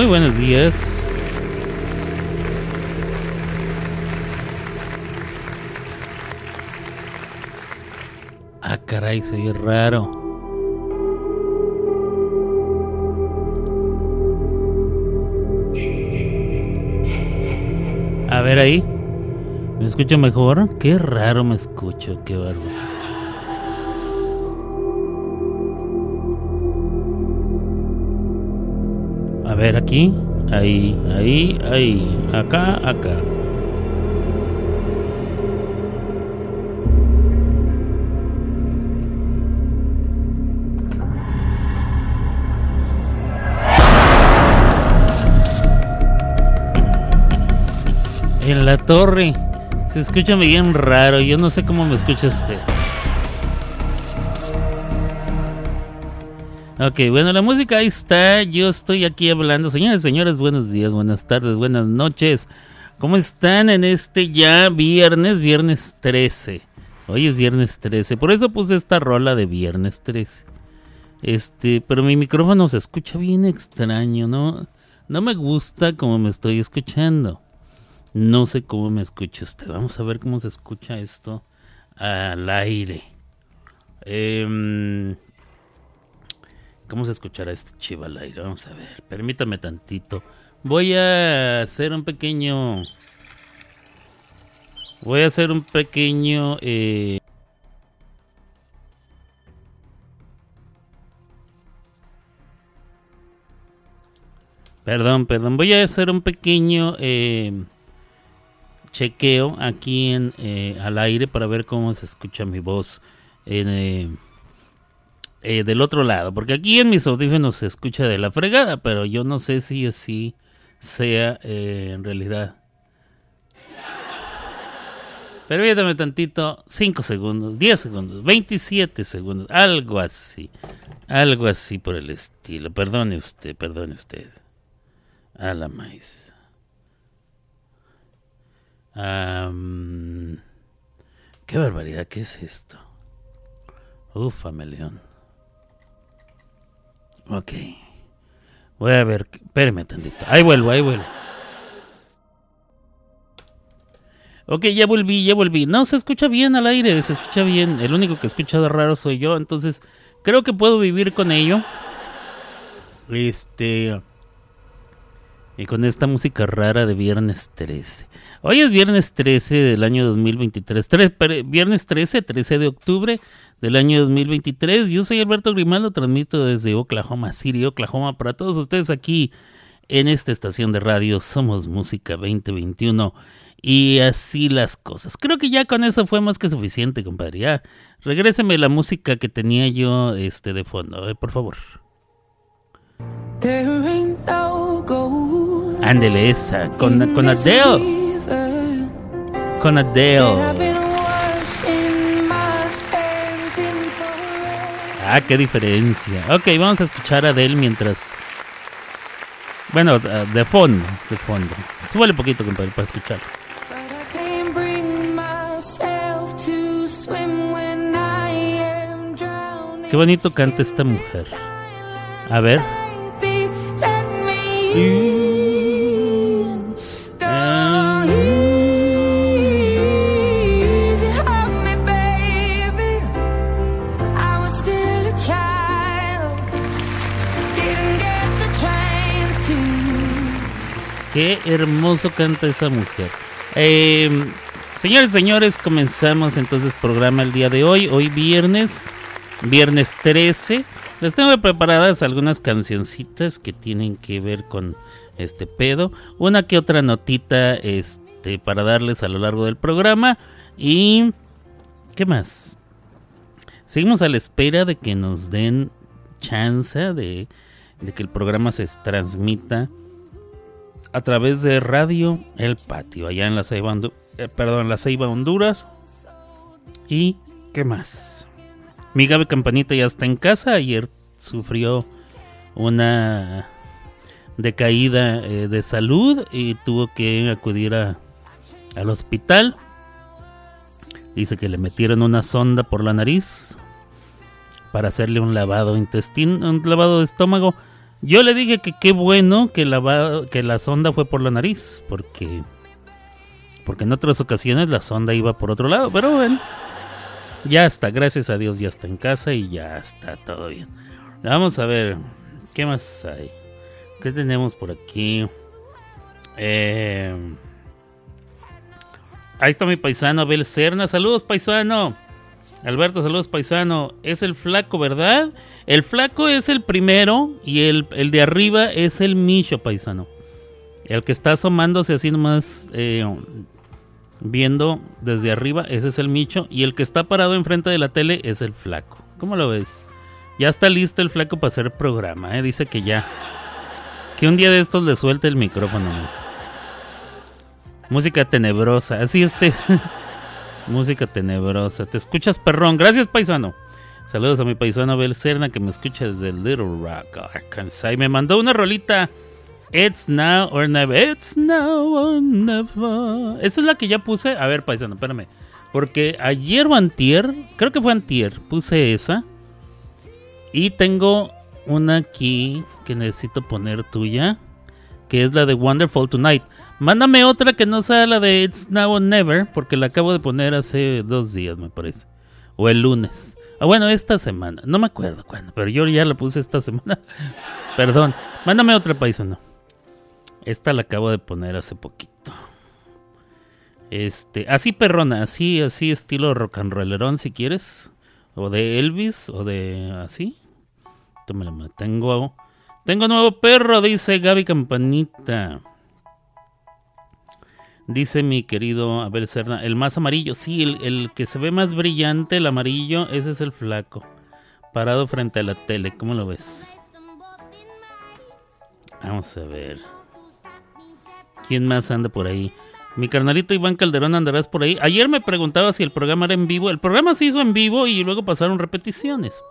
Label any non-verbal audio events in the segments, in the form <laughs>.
Muy buenos días. Ah, caray, soy raro. A ver ahí. ¿Me escucho mejor? Qué raro me escucho, qué bárbaro. Ver aquí, ahí, ahí, ahí, acá, acá. En la torre. Se escucha bien raro. Yo no sé cómo me escucha usted. Ok, bueno, la música ahí está. Yo estoy aquí hablando. Señores, señores, buenos días, buenas tardes, buenas noches. ¿Cómo están en este ya viernes, viernes 13? Hoy es viernes 13. Por eso puse esta rola de viernes 13. Este, pero mi micrófono se escucha bien extraño, ¿no? No me gusta como me estoy escuchando. No sé cómo me escucha usted. Vamos a ver cómo se escucha esto al aire. Em, ¿Cómo se escuchará este chivo al aire? Vamos a ver. Permítame tantito. Voy a hacer un pequeño... Voy a hacer un pequeño... Eh, Perdón, perdón. Voy a hacer un pequeño... Eh, chequeo aquí en, eh, al aire para ver cómo se escucha mi voz eh, eh, del otro lado. Porque aquí en mis audífonos se escucha de la fregada, pero yo no sé si así sea en realidad. Permítame tantito, 5 segundos, 10 segundos, 27 segundos, algo así, algo así por el estilo. Perdone usted, perdone usted. A la maíz qué barbaridad, ¿qué es esto? Ufa, león. Ok. Voy a ver, espérame tantito. Ahí vuelvo, ahí vuelvo. Ok, ya volví, ya volví. No, se escucha bien al aire, se escucha bien. El único que escucha de raro soy yo, entonces creo que puedo vivir con ello. Este... Y con esta música rara de viernes 13. Hoy es viernes 13 del año 2023. viernes 13, 13 de octubre del año 2023. Yo soy Alberto Grimaldo, transmito desde Oklahoma City, Oklahoma, para todos ustedes aquí en esta estación de radio. Somos Música 2021. Y así las cosas. Creo que ya con eso fue más que suficiente, compadre. Ya, regréseme la música que tenía yo este, de fondo, por favor. Ándele esa, con, con Adele con Adele. Ah, qué diferencia. Ok, vamos a escuchar a Adele mientras. Bueno, de fondo, de fondo. Súbale poquito, compadre, para escuchar. Qué bonito canta esta mujer. A ver. Qué hermoso canta esa mujer. Eh, señores, señores, comenzamos entonces programa el día de hoy. Hoy viernes, viernes 13. Les tengo preparadas algunas cancioncitas que tienen que ver con este pedo. Una que otra notita este, para darles a lo largo del programa. Y... ¿Qué más? Seguimos a la espera de que nos den chance de, de que el programa se transmita a través de Radio El Patio, allá en la Ceiba, eh, la Ceiba Honduras. ¿Y qué más? Mi Gabe Campanita ya está en casa. Ayer sufrió una decaída eh, de salud y tuvo que acudir a, al hospital. Dice que le metieron una sonda por la nariz para hacerle un lavado intestino, un lavado de estómago Yo le dije que qué bueno que la, que la sonda fue por la nariz, porque, porque en otras ocasiones la sonda iba por otro lado, pero bueno, ya está, gracias a Dios ya está en casa y ya está todo bien. Vamos a ver, ¿qué más hay? ¿Qué tenemos por aquí? Eh, ahí está mi paisano Abel Serna. Saludos, paisano. Alberto, saludos, paisano. Es el flaco, ¿verdad? El flaco es el primero y el, de arriba es el Micho, paisano. El que está asomándose así nomás eh, viendo desde arriba, ese es el Micho. Y el que está parado enfrente de la tele es el flaco. ¿Cómo lo ves? Ya está listo el flaco para hacer programa, ¿eh? Dice que ya. Que un día de estos le suelte el micrófono. Música tenebrosa. Así este. <laughs> Música tenebrosa. Te escuchas, perrón. Gracias, paisano. Saludos a mi paisano Abel Serna que me escucha desde Little Rock, Arkansas. Y me mandó una rolita. It's now or never. It's now or never. Esa es la que ya puse. A ver, paisano, espérame. Porque ayer antier, creo que fue antier, puse esa. Y tengo una aquí que necesito poner tuya. Que es la de Wonderful Tonight. Mándame otra que no sea la de It's Now or Never. Porque la acabo de poner hace dos días, me parece. O el lunes. Ah, bueno, esta semana. No me acuerdo cuándo, pero yo ya la puse esta semana. <laughs> Perdón. Mándame otra paisano. Esta la acabo de poner hace poquito. Este, así perrona, así, así estilo rock and rollerón si quieres. O de Elvis, o de así. Tómala, tengo. Tengo nuevo perro, dice Gaby Campanita. Dice mi querido Abel Serna, el más amarillo, sí, el, que se ve más brillante, el amarillo, ese es el flaco. Parado frente a la tele, ¿cómo lo ves? Vamos a ver. ¿Quién más anda por ahí? Mi carnalito Iván Calderón andarás por ahí. Ayer me preguntaba si el programa era en vivo. El programa se hizo en vivo y luego pasaron repeticiones.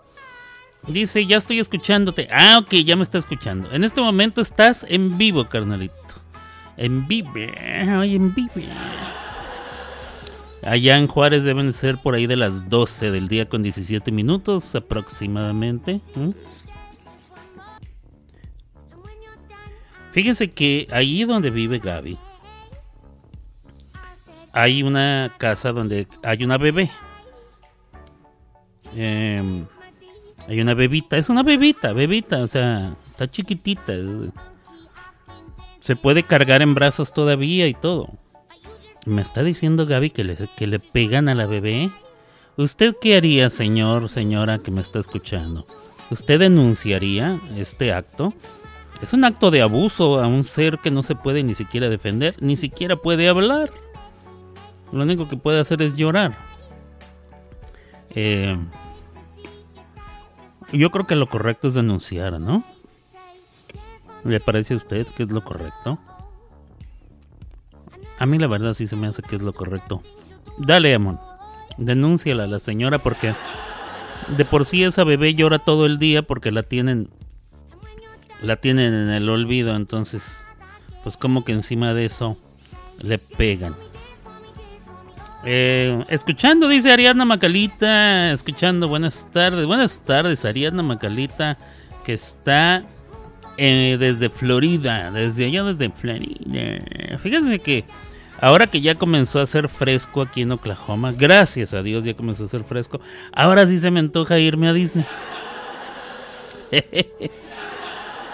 Dice, ya estoy escuchándote. Ah, ok, ya me está escuchando. En este momento estás en vivo, carnalito. En vivo. Ay, en vivo. Allá en Juárez deben ser por ahí de las 12 del día con 17 minutos aproximadamente. Fíjense que ahí donde vive Gaby hay una casa donde hay una bebé. Em, hay una bebita, es una bebita, bebita, o sea, está chiquitita. Se puede cargar en brazos todavía y todo. Me está diciendo Gaby que le, que le pegan a la bebé. ¿Usted qué haría, señor, señora que me está escuchando? ¿Usted denunciaría este acto? Es un acto de abuso a un ser que no se puede ni siquiera defender, ni siquiera puede hablar. Lo único que puede hacer es llorar. Eh, yo creo que lo correcto es denunciar, ¿no? ¿Le parece a usted que es lo correcto? A mí la verdad sí se me hace que es lo correcto. Dale, Amon. Denúnciala a la señora porque de por sí esa bebé llora todo el día porque la tienen la tienen en el olvido, entonces pues como que encima de eso le pegan. Eh, escuchando, dice Ariadna Macalita, escuchando, buenas tardes, buenas tardes Ariadna Macalita, que está eh, desde Florida, desde allá desde Florida. Fíjense que ahora que ya comenzó a hacer fresco aquí en Oklahoma, gracias a Dios ya comenzó a hacer fresco, ahora sí se me antoja irme a Disney. <laughs>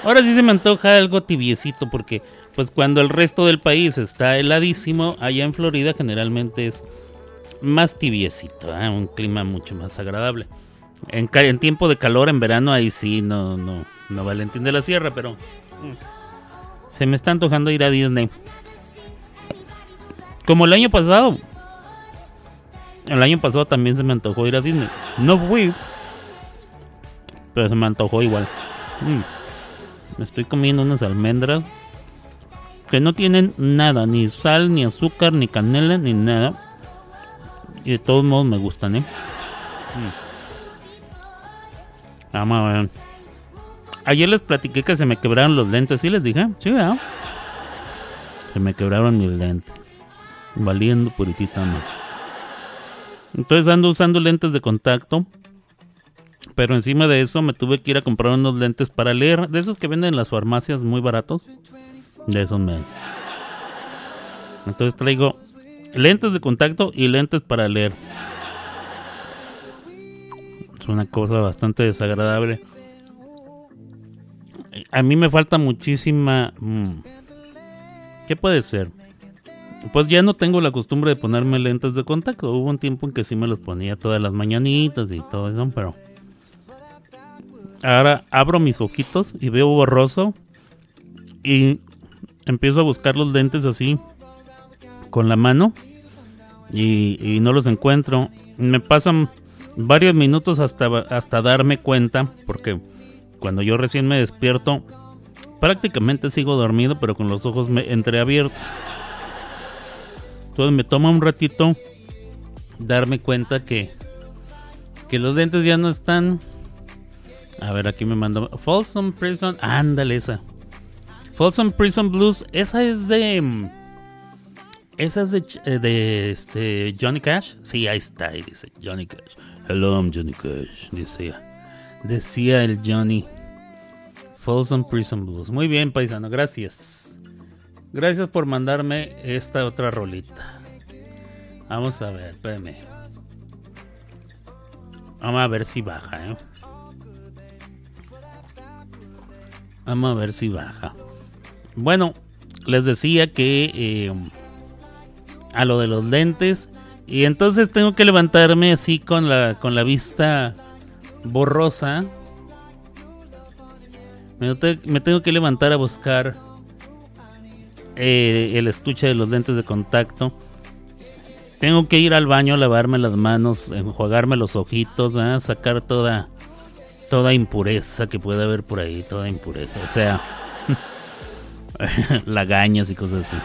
ahora sí se me antoja algo tibiecito porque pues cuando el resto del país está heladísimo, allá en Florida generalmente es más tibiecito, ¿eh? un clima mucho más agradable. En, en tiempo de calor, en verano, ahí sí, no, no, no Valentín de la Sierra, pero mm, se me está antojando ir a Disney. Como el año pasado. El año pasado también se me antojó ir a Disney. No fui. Pero se me antojó igual. Mm. Me estoy comiendo unas almendras. Que no tienen nada. Ni sal, ni azúcar, ni canela, ni nada. Y de todos modos me gustan, ¿eh? Mm. Vamos a ver. Ayer les platiqué que se me quebraron los lentes, ¿sí les dije? Sí, ¿verdad? Se me quebraron mis lentes. Valiendo puritita. Entonces ando usando lentes de contacto Pero encima de eso me tuve que ir a comprar unos lentes para leer. De esos que venden en las farmacias muy baratos. De esos me... Entonces traigo lentes de contacto y lentes para leer. Es una cosa bastante desagradable. A mí me falta muchísima... Mm, ¿Qué puede ser? Pues ya no tengo la costumbre de ponerme lentes de contacto. Hubo un tiempo en que sí me los ponía todas las mañanitas y todo eso, pero... Ahora abro mis ojitos y veo borroso y empiezo a buscar los lentes así con la mano y, no los encuentro. Me pasan varios minutos hasta, hasta darme cuenta porque cuando yo recién me despierto prácticamente sigo dormido pero con los ojos entreabiertos. Entonces me toma un ratito darme cuenta que, que los lentes ya no están a ver, aquí me mandó. Folsom Prison. Ándale, esa. Folsom Prison Blues. Esa es de. Esa es de, eh, este, Johnny Cash. Sí, ahí está. Ahí dice Johnny Cash. Hello, I'm Johnny Cash. Decía. Decía el Johnny. Folsom Prison Blues. Muy bien, paisano. Gracias. Gracias por mandarme esta otra rolita. Vamos a ver, espérame. Vamos a ver si baja, ¿eh? Vamos a ver si baja. Bueno, les decía que eh, a lo de los lentes. Y entonces tengo que levantarme así con la, con la vista borrosa. Me, tengo que levantar a buscar eh, el estuche de los lentes de contacto. Tengo que ir al baño lavarme las manos, enjuagarme los ojitos, sacar toda toda impureza que pueda haber por ahí, toda impureza, o sea, <laughs> lagañas y cosas así.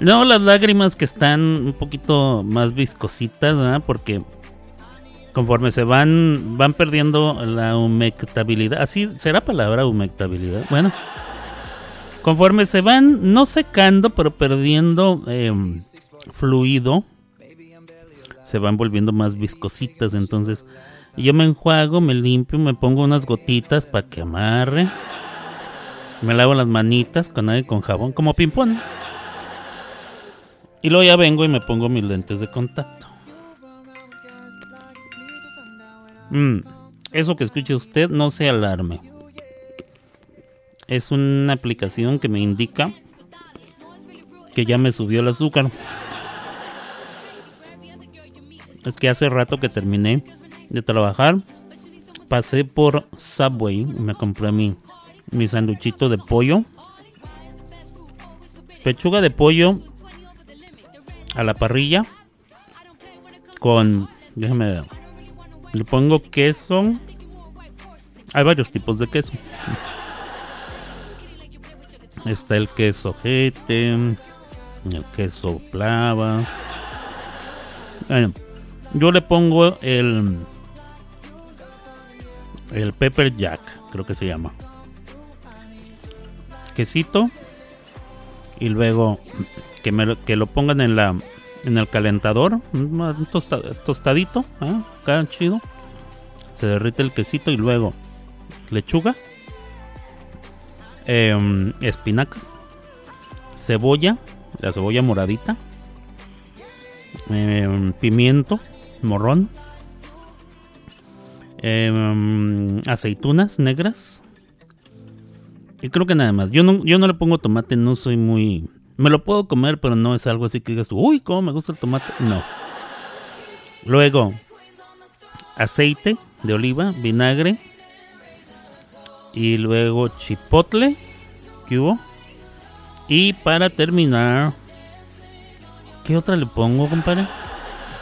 No, las lágrimas que están un poquito más viscositas, ¿verdad? Porque conforme se van van perdiendo la humectabilidad, así será palabra humectabilidad. Bueno, conforme se van no secando, pero perdiendo em, fluido, se van volviendo más viscositas, entonces yo me enjuago, me limpio, me pongo unas gotitas para que amarre. Me lavo las manitas con, con jabón, como ping-pong. Y luego ya vengo y me pongo mis lentes de contacto. Mm, eso que escuche usted, no se alarme. Es una aplicación que me indica que ya me subió el azúcar. Es que hace rato que terminé de trabajar, pasé por Subway me compré mi, mi sanduchito de pollo. Pechuga de pollo a la parrilla con, déjame ver, le pongo queso. Hay varios tipos de queso. Está el queso jete, el queso plava. Yo le pongo el el Pepper Jack, creo que se llama. Quesito. Y luego que, me, que lo pongan en la en el calentador, un tostadito, ¿eh? chido. Se derrite el quesito y luego lechuga, em, espinacas, cebolla, la cebolla moradita, em, pimiento, morrón, Em, aceitunas negras. Y creo que nada más. Yo no, yo no le pongo tomate, no soy muy... Me lo puedo comer, pero no es algo así que digas uy, cómo me gusta el tomate. No. Luego, aceite de oliva, vinagre. Y luego chipotle. ¿Qué hubo? Y para terminar, ¿qué otra le pongo, compadre?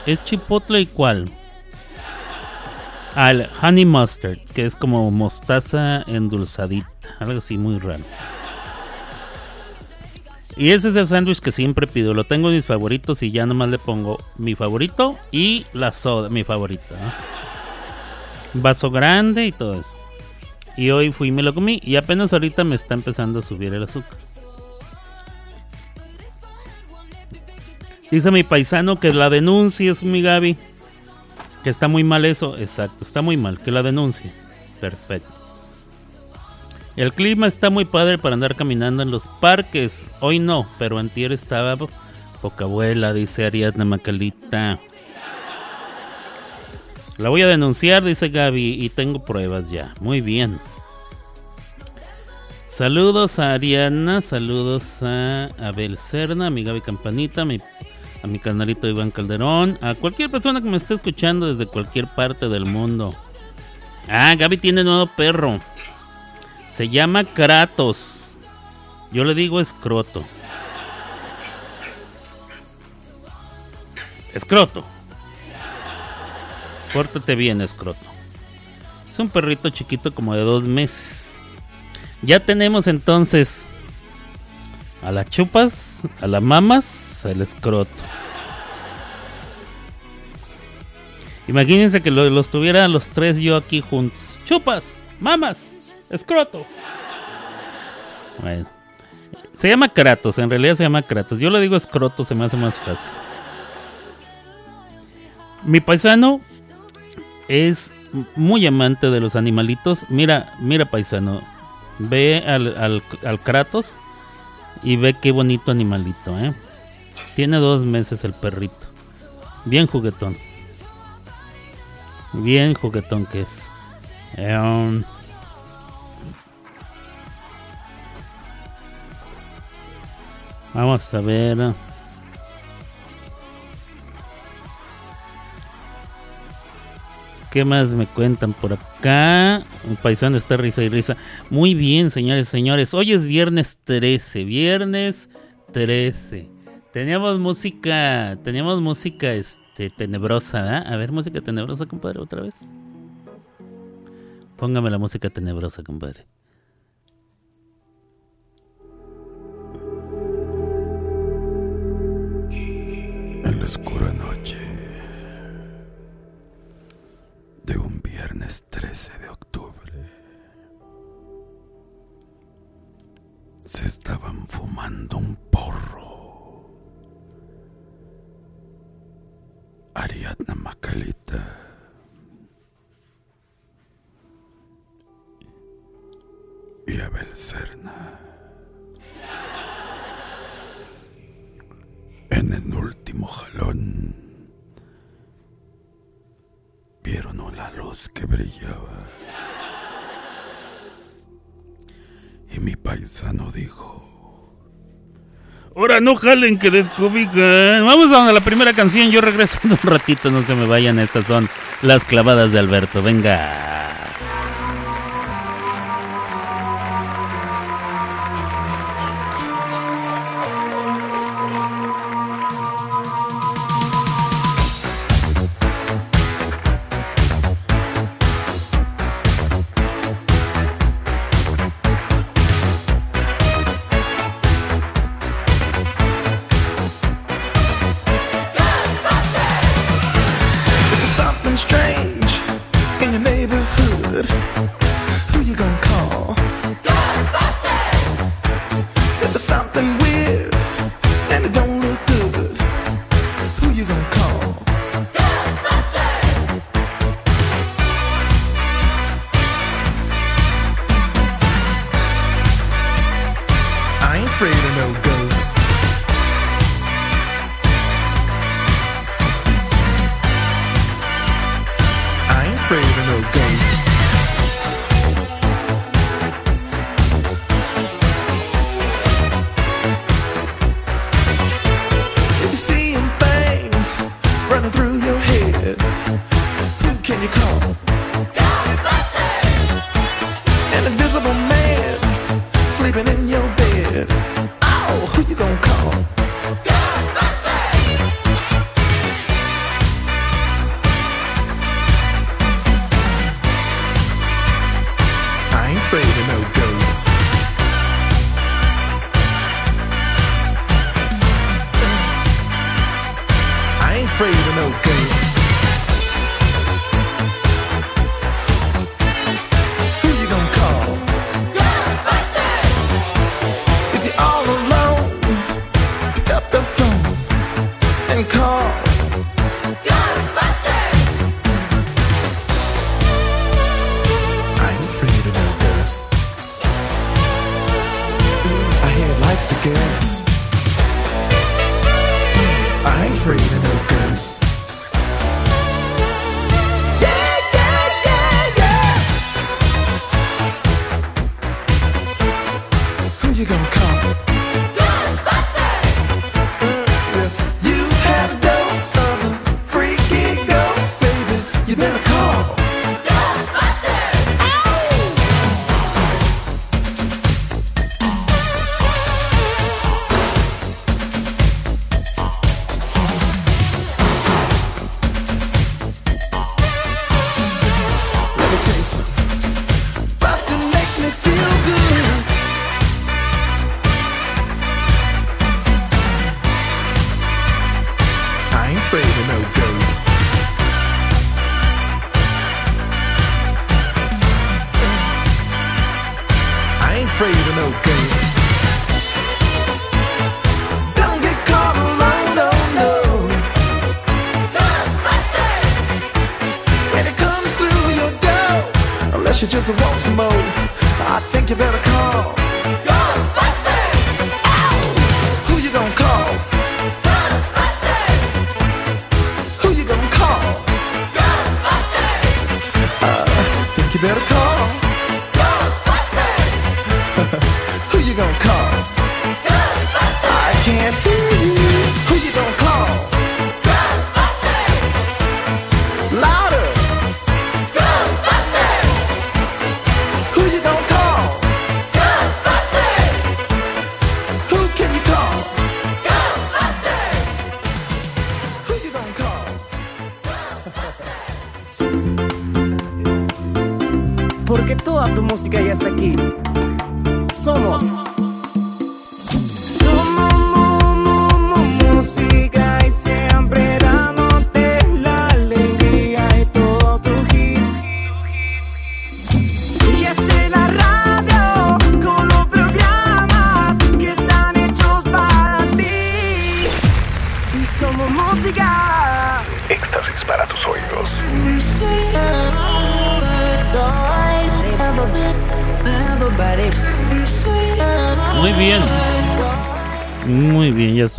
¿Es chipotle y cuál? al honey mustard, que es como mostaza endulzadita, algo así muy raro. Y ese es el sándwich que siempre pido. Lo tengo en mis favoritos y ya nomás le pongo mi favorito y la soda, mi favorita. Vaso grande y todo eso. Y hoy fui y me lo comí y apenas ahorita me está empezando a subir el azúcar. Dice mi paisano que la denuncia es mi Gaby. Que está muy mal eso, exacto, está muy mal, que la denuncie. Perfecto. El clima está muy padre para andar caminando en los parques. Hoy no, pero antier estaba poca abuela, dice Ariadna Macalita. La voy a denunciar, dice Gaby, y tengo pruebas ya. Muy bien. Saludos a Ariana, saludos a Abel Cerna, a mi Gaby Campanita, a mi, a mi canalito Iván Calderón, a cualquier persona que me esté escuchando desde cualquier parte del mundo. Ah, Gaby tiene nuevo perro. Se llama Kratos. Yo le digo escroto. Escroto. Pórtate bien, escroto. Es un perrito chiquito como de dos meses. Ya tenemos entonces a las chupas, a las mamas, al escroto. Imagínense que los tuviera los tres yo aquí juntos. Chupas, mamas, Escroto. Bueno. Se llama Kratos, en realidad se llama Kratos. Yo le digo escroto, se me hace más fácil. Mi paisano es muy amante de los animalitos. Mira, mira paisano. Ve al, al, Kratos y ve qué bonito animalito, ¿eh? Tiene dos meses el perrito. Bien juguetón. Bien juguetón que es. Eh, Vamos a ver. ¿Qué más me cuentan por acá? Un paisano está risa y risa. Muy bien, señores, señores. Hoy es viernes 13. Viernes 13. Teníamos música, teníamos música este tenebrosa, A ver, música tenebrosa, compadre, otra vez. Póngame la música tenebrosa, compadre. Oscura noche de un viernes 13 de octubre. Se estaban fumando un porro. Ariadna Macalita. Y Abel Serna. En el último jalón vieron una luz que brillaba. Y mi paisano dijo: Ahora no jalen que descubican. Vamos a la primera canción. Yo regreso en un ratito. No se me vayan. Estas son las clavadas de Alberto. Venga.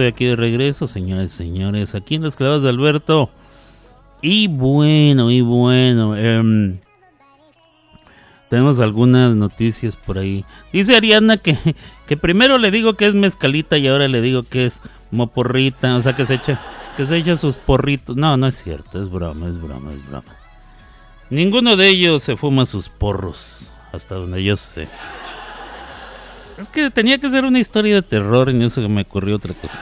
Aquí de regreso, señores y señores, aquí en las clavas de Alberto. Y bueno, y bueno, em, tenemos algunas noticias por ahí. Dice Ariana que, que primero le digo que es mezcalita y ahora le digo que es moporrita, o sea que se echa, que se echa sus porritos. No, no es cierto, es broma, es broma, es broma. Ninguno de ellos se fuma sus porros, hasta donde yo sé. Es que tenía que ser una historia de terror y en eso me ocurrió otra cosa.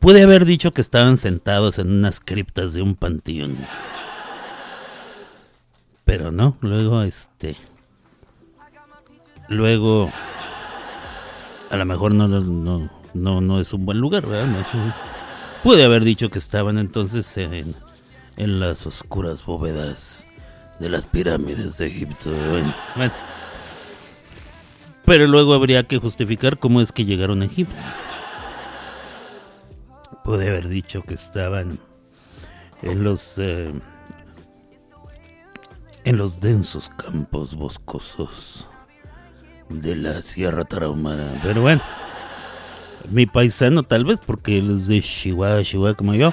Pude haber dicho que estaban sentados en unas criptas de un panteón. Pero no, luego este... Luego... A lo mejor no, no, no, no es un buen lugar, ¿verdad? Pude haber dicho que estaban entonces en, en las oscuras bóvedas de las pirámides de Egipto. Bueno. Pero luego habría que justificar cómo es que llegaron a Egipto. Pude haber dicho que estaban en los eh, en los densos campos boscosos de la Sierra Tarahumara. Pero bueno, mi paisano tal vez porque él es de Chihuahua, Chihuahua como yo.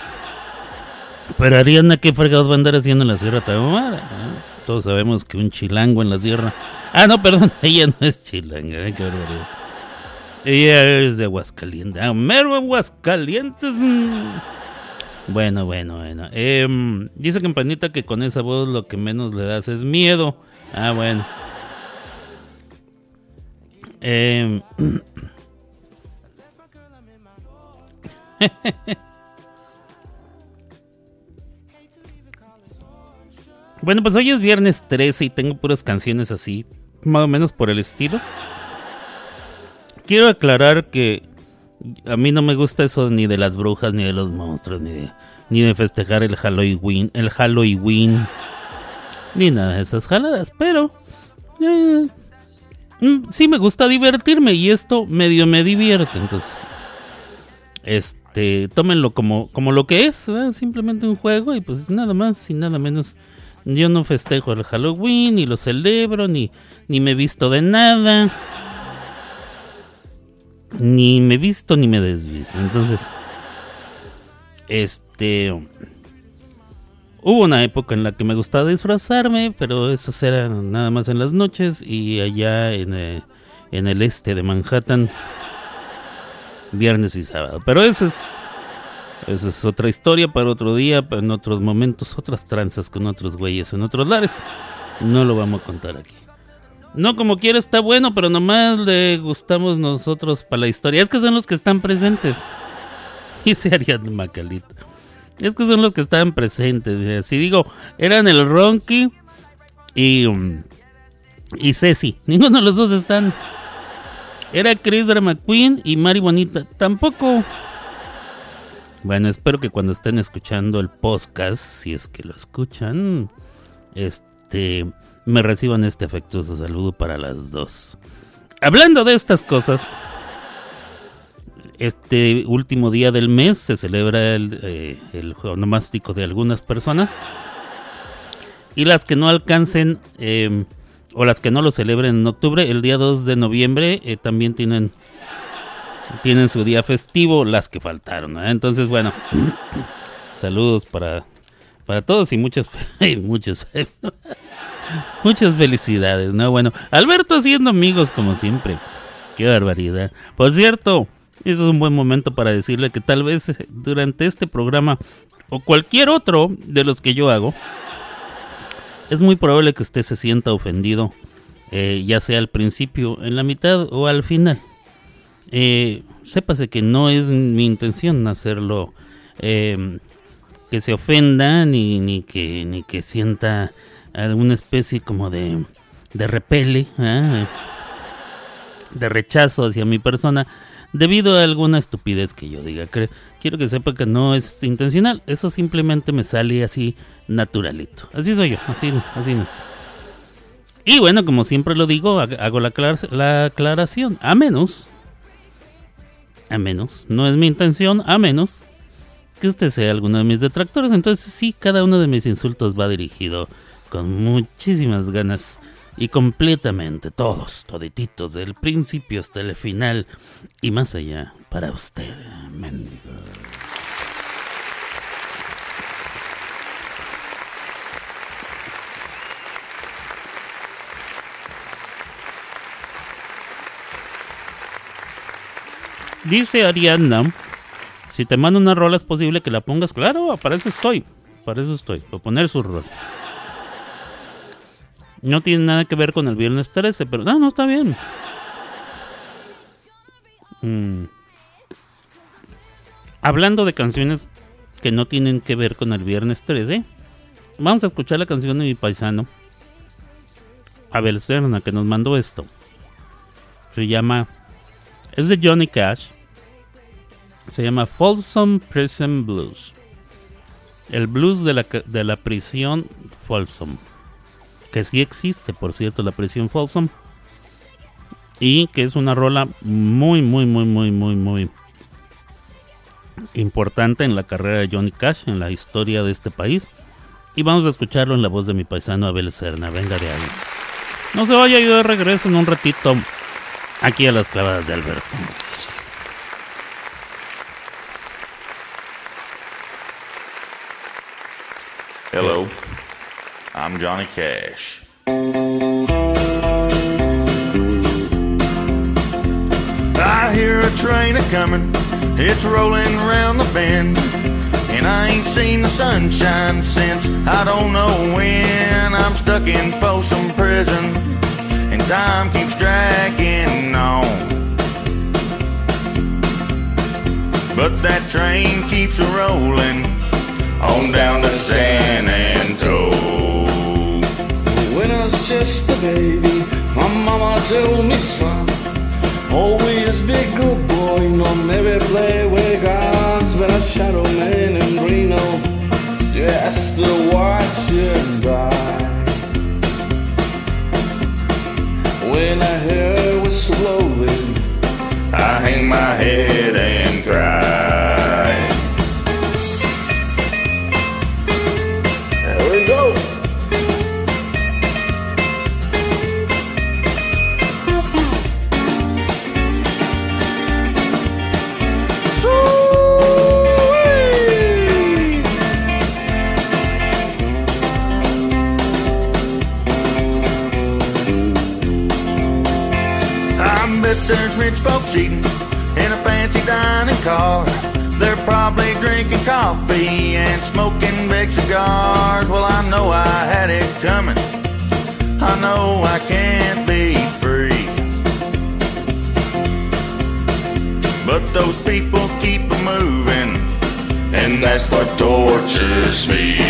Pero Ariana, ¿qué fregados va a andar haciendo en la Sierra Tarahumara? Todos sabemos que un chilango en la sierra. Ah, no, perdón, <laughs> ella no es chilanga, ¿eh? qué barbaridad. Ella es de Aguascalientes. Ah, mero Aguascalientes. mm. Bueno, bueno, bueno. Em, dice Campanita que con esa voz lo que menos le das es miedo. Ah, bueno. Em, <laughs> Bueno, pues hoy es viernes 13 y tengo puras canciones así, más o menos por el estilo. Quiero aclarar que a mí no me gusta eso ni de las brujas, ni de los monstruos, ni de, ni de festejar el Halloween, el Halloween, ni nada de esas jaladas, pero eh, mm, sí me gusta divertirme y esto medio me divierte, entonces este tómenlo como, como lo que es, simplemente un juego y pues nada más y nada menos. Yo no festejo el Halloween, ni lo celebro, ni, ni me visto de nada. Ni me visto ni me desvisto. Entonces, Este. Hubo una época en la que me gustaba disfrazarme, pero eso era nada más en las noches y allá en, eh, en el este de Manhattan, viernes y sábado. Pero esa es, esa es otra historia para otro día, en otros momentos, otras tranzas con otros güeyes en otros lares. No lo vamos a contar aquí. No como quiera está bueno, pero nomás le gustamos nosotros para la historia. Es que son los que están presentes. Y se harían Macalito. Es que son los que estaban presentes. Si digo, eran el Ronky y, um, y Ceci. Ninguno de los dos están. Era Chris McQueen y Mari Bonita. Tampoco. Bueno, espero que cuando estén escuchando el podcast, si es que lo escuchan, este, me reciban este afectuoso saludo para las dos. Hablando de estas cosas, este último día del mes se celebra el, eh, el onomástico de algunas personas. Y las que no alcancen eh, o las que no lo celebren en octubre, el día 2 de noviembre eh, también tienen, tienen su día festivo, las que faltaron. ¿eh? Entonces, bueno, <coughs> saludos para, para todos y muchas, <laughs> muchas, muchas felicidades. ¿no? Bueno, Alberto haciendo amigos como siempre. Qué barbaridad. Por cierto, eso es un buen momento para decirle que tal vez eh, durante este programa o cualquier otro de los que yo hago, es muy probable que usted se sienta ofendido, eh, ya sea al principio, en la mitad o al final. Eh, sépase que no es mi intención hacerlo eh, que se ofenda ni, ni, que, ni que sienta alguna especie como de, de repele, ¿ah? de rechazo hacia mi persona debido a alguna estupidez que yo diga. Quiero que sepa que no es intencional, eso simplemente me sale así naturalito. Así soy yo, así, así nací. Y bueno, como siempre lo digo, ha- hago la, aclar- la aclaración, a menos, a menos, no es mi intención, a menos que usted sea alguno de mis detractores. Entonces sí, cada uno de mis insultos va dirigido con muchísimas ganas y completamente, todos, todititos, del principio hasta el final y más allá, para usted, mendigo. Dice Ariana, si te mando una rola es posible que la pongas. Claro, para eso estoy. Para eso estoy, para poner su rol. No tiene nada que ver con el viernes 13, pero no, no está bien. Mm. Hablando de canciones que no tienen que ver con el viernes 13, vamos a escuchar la canción de mi paisano, Abel Serna, que nos mandó esto. Se llama es de Johnny Cash. Se llama Folsom Prison Blues. El blues de la, de la prisión Folsom. Que sí existe, por cierto, la prisión Folsom. Y que es una rola muy, muy, muy, muy, muy, muy importante en la carrera de Johnny Cash, en la historia de este país. Y vamos a escucharlo en la voz de mi paisano Abel Serna. Venga de ahí. No se vaya, yo de regreso en un ratito aquí a las clavadas de Alberto. Hello, I'm Johnny Cash. I hear a train a coming, it's rolling around the bend. And I ain't seen the sunshine since I don't know when. I'm stuck in Folsom Prison, time keeps dragging on. But that train keeps a rolling on down to San Antonio. When I was just a baby, my mama told me, son, always be a good boy, no never play with guns. but I shadow man in Reno, just what tortures me.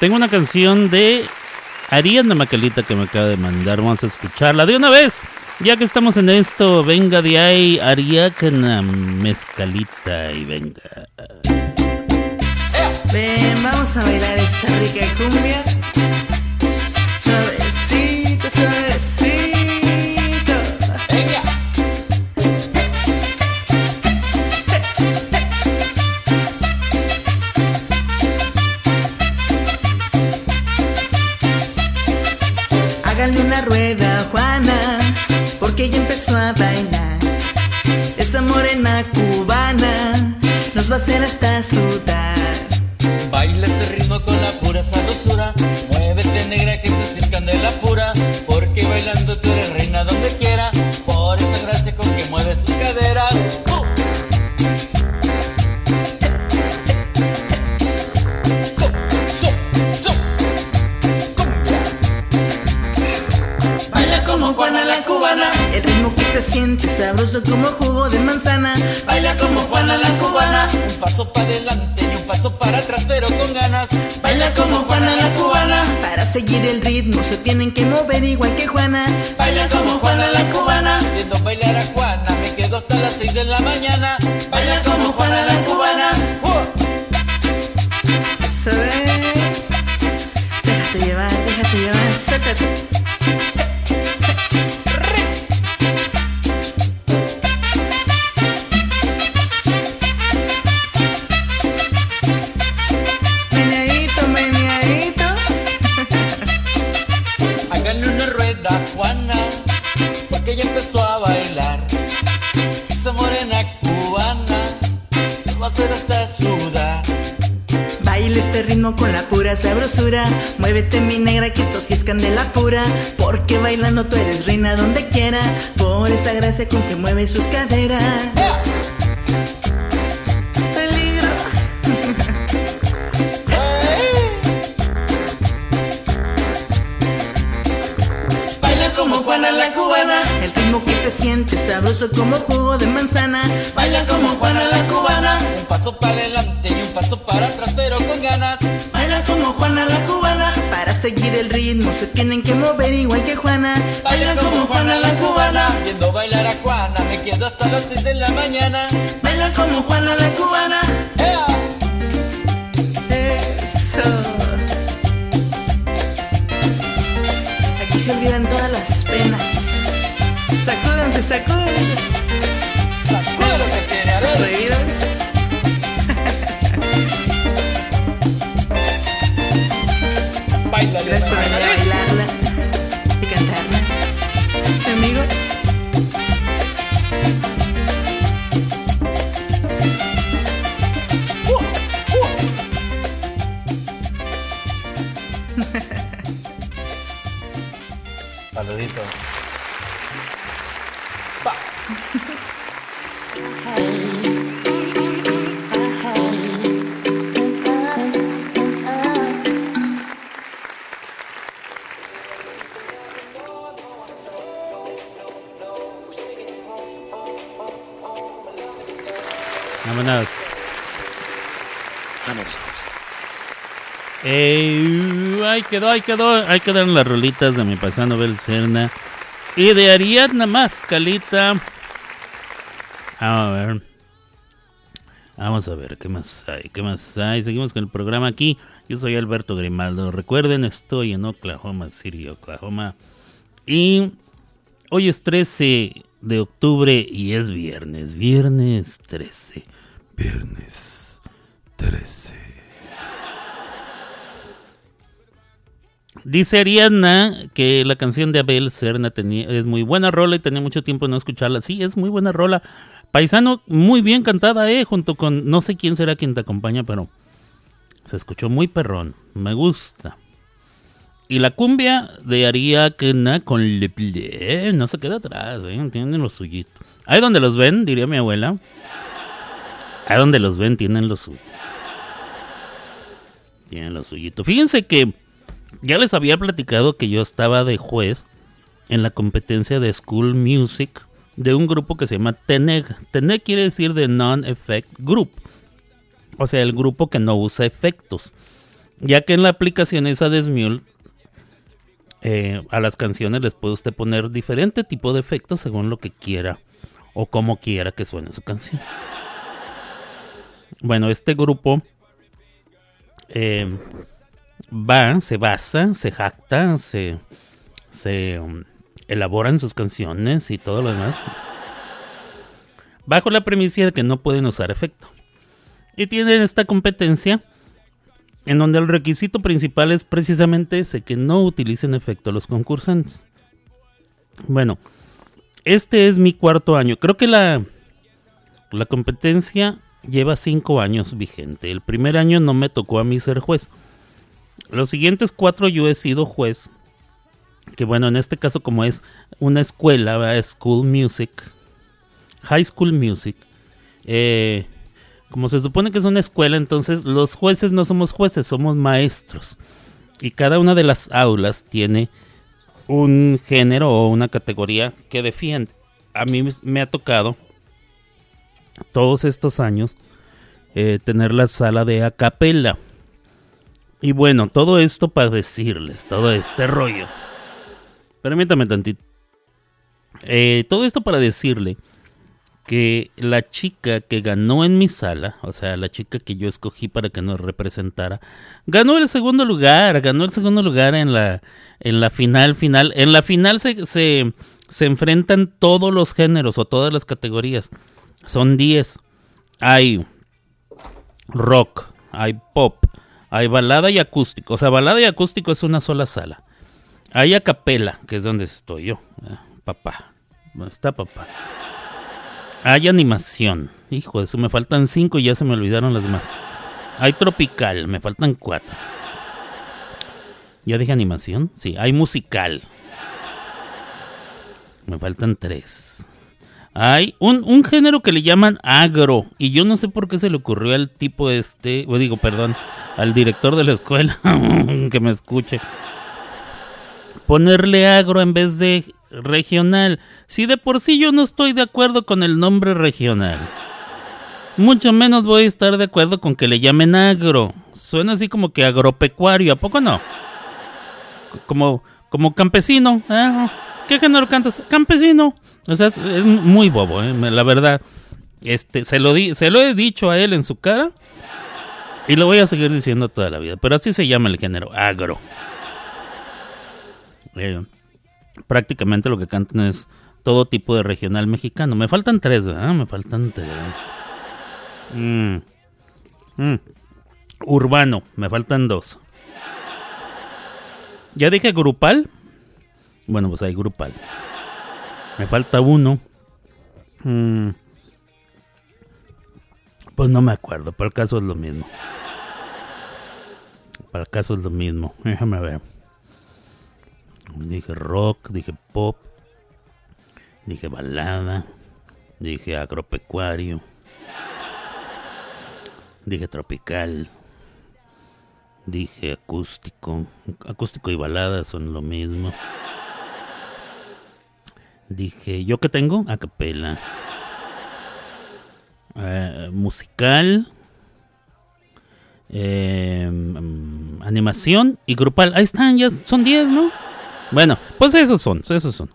Tengo una canción de Ariana Macalita que me acaba de mandar. Vamos a escucharla de una vez. Ya que estamos en esto, venga de ahí, Ariana Mezcalita y venga. Ven, vamos a bailar esta rica cumbia. Suavecito, suavecito. A bailar. Esa morena cubana nos va a hacer hasta sudar. Siente sabroso como jugo de manzana. Baila como Juana la cubana. Un paso para adelante y un paso para atrás, pero con ganas. Baila como Juana la cubana. Para seguir el ritmo se tienen que mover igual que Juana. Baila como Juana la cubana. Viendo bailar a Juana, me quedo hasta las 6 de la mañana. Baila como Juana la cubana. ¡Oh! Eso es. Déjate llevar, déjate llevar, suéltate. Ritmo con la pura sabrosura. Muévete mi negra que esto sí es candela pura. Porque bailando tú eres reina donde quiera. Por esa gracia con que mueve sus caderas. Peligro. <laughs> Baila como Juana la cubana. El ritmo que se siente sabroso como jugo de manzana. Baila como Juana la cubana. Un paso para adelante y un paso para atrás, pero Para seguir el ritmo se tienen que mover igual que Juana. Baila como Juana la cubana. Viendo bailar a Juana, me quedo hasta las 6 de la mañana. Baila como Juana la cubana. ¡Ea! Eso. Aquí se olvidan todas las penas. Sacúdanse, sacúdanse. Lo que Gracias por venir bailarla y cantarla. ¿Mi amigo? Quedó, ahí quedó. Ahí quedaron las rolitas de mi paisano Bel Serna. Y de Ariadna Mascalita. A ver. Vamos a ver qué más hay, qué más hay. Seguimos con el programa aquí. Yo soy Alberto Grimaldo. Recuerden, estoy en Oklahoma City, Oklahoma. Y hoy es 13 de octubre y es viernes. Viernes 13. Viernes 13. Dice Ariadna que la canción de Abel Serna es muy buena rola y tenía mucho tiempo de no escucharla. Sí, es muy buena rola. Paisano, muy bien cantada, eh, junto con no sé quién será quien te acompaña, pero se escuchó muy perrón. Me gusta. Y la cumbia de Ariadna con Le Ple no se queda atrás, eh, tienen lo suyito. Ahí donde los ven, diría mi abuela. Ahí donde los ven, tienen lo suyo. Tienen lo suyito. Fíjense que ya les había platicado que yo estaba de juez en la competencia de School Music de un grupo que se llama TENEG. TENEG quiere decir de Non-Effect Group. O sea, el grupo que no usa efectos. Ya que en la aplicación esa de Smule, eh, a las canciones les puede usted poner diferente tipo de efectos según lo que quiera o como quiera que suene su canción. Bueno, este grupo eh, va, se basa, se jacta, se, se um, elaboran sus canciones y todo lo demás bajo la premisa de que no pueden usar efecto. Y tienen esta competencia en donde el requisito principal es precisamente ese, que no utilicen efecto los concursantes. Bueno, este es mi cuarto año. Creo que la, la competencia lleva cinco años vigente. El primer año no me tocó a mí ser juez. Los siguientes cuatro yo he sido juez. Que bueno, en este caso como es una escuela. School Music, High School Music. eh, como se supone que es una escuela, entonces los jueces no somos jueces, somos maestros. Y cada una de las aulas tiene un género o una categoría que defiende. A mí me ha tocado todos estos años eh, tener la sala de acapella. Y bueno, todo esto para decirles, todo este rollo. Permítame tantito. Eh, todo esto para decirle que la chica que ganó en mi sala, o sea, la chica que yo escogí para que nos representara, ganó el segundo lugar, ganó el segundo lugar en la, en la final final. En la final se, se, se enfrentan todos los géneros o todas las categorías. Son 10. Hay rock, hay pop, hay balada y acústico. O sea, balada y acústico es una sola sala. Hay acapela, que es donde estoy yo. Ah, papá. ¿Dónde está papá? Hay animación. Hijo eso, me faltan cinco y ya se me olvidaron las demás. Hay tropical, me faltan cuatro. ¿Ya dije animación? Sí, hay musical. Me faltan tres. Hay un, un género que le llaman agro. Y yo no sé por qué se le ocurrió al tipo este. O digo, perdón, al director de la escuela <laughs> que me escuche. Ponerle agro en vez de regional. Si de por sí yo no estoy de acuerdo con el nombre regional. Mucho menos voy a estar de acuerdo con que le llamen agro. Suena así como que agropecuario, ¿a poco no? Como, como campesino. ¿eh? ¿Qué género cantas? Campesino. O sea, es, muy bobo, ¿eh? la verdad. Este, se lo, di, se lo he dicho a él en su cara. Y lo voy a seguir diciendo toda la vida. Pero así se llama el género, agro. Eh, prácticamente lo que cantan es todo tipo de regional mexicano. Me faltan tres, ¿verdad? Me faltan tres. Mm. Mm. Urbano, me faltan dos. Ya dije grupal. Bueno, pues hay grupal. Me falta uno. Mm. Pues no me acuerdo, para el caso es lo mismo. Para el caso es lo mismo. <laughs> Déjame ver. Dije rock, dije pop, dije balada, dije agropecuario, dije tropical, dije acústico. Acústico y balada son lo mismo. Dije, ¿yo qué tengo? Acapela. eh, musical, eh, mm, animación y grupal. Ahí están, ya son 10, ¿no? Bueno, pues esos son, esos son.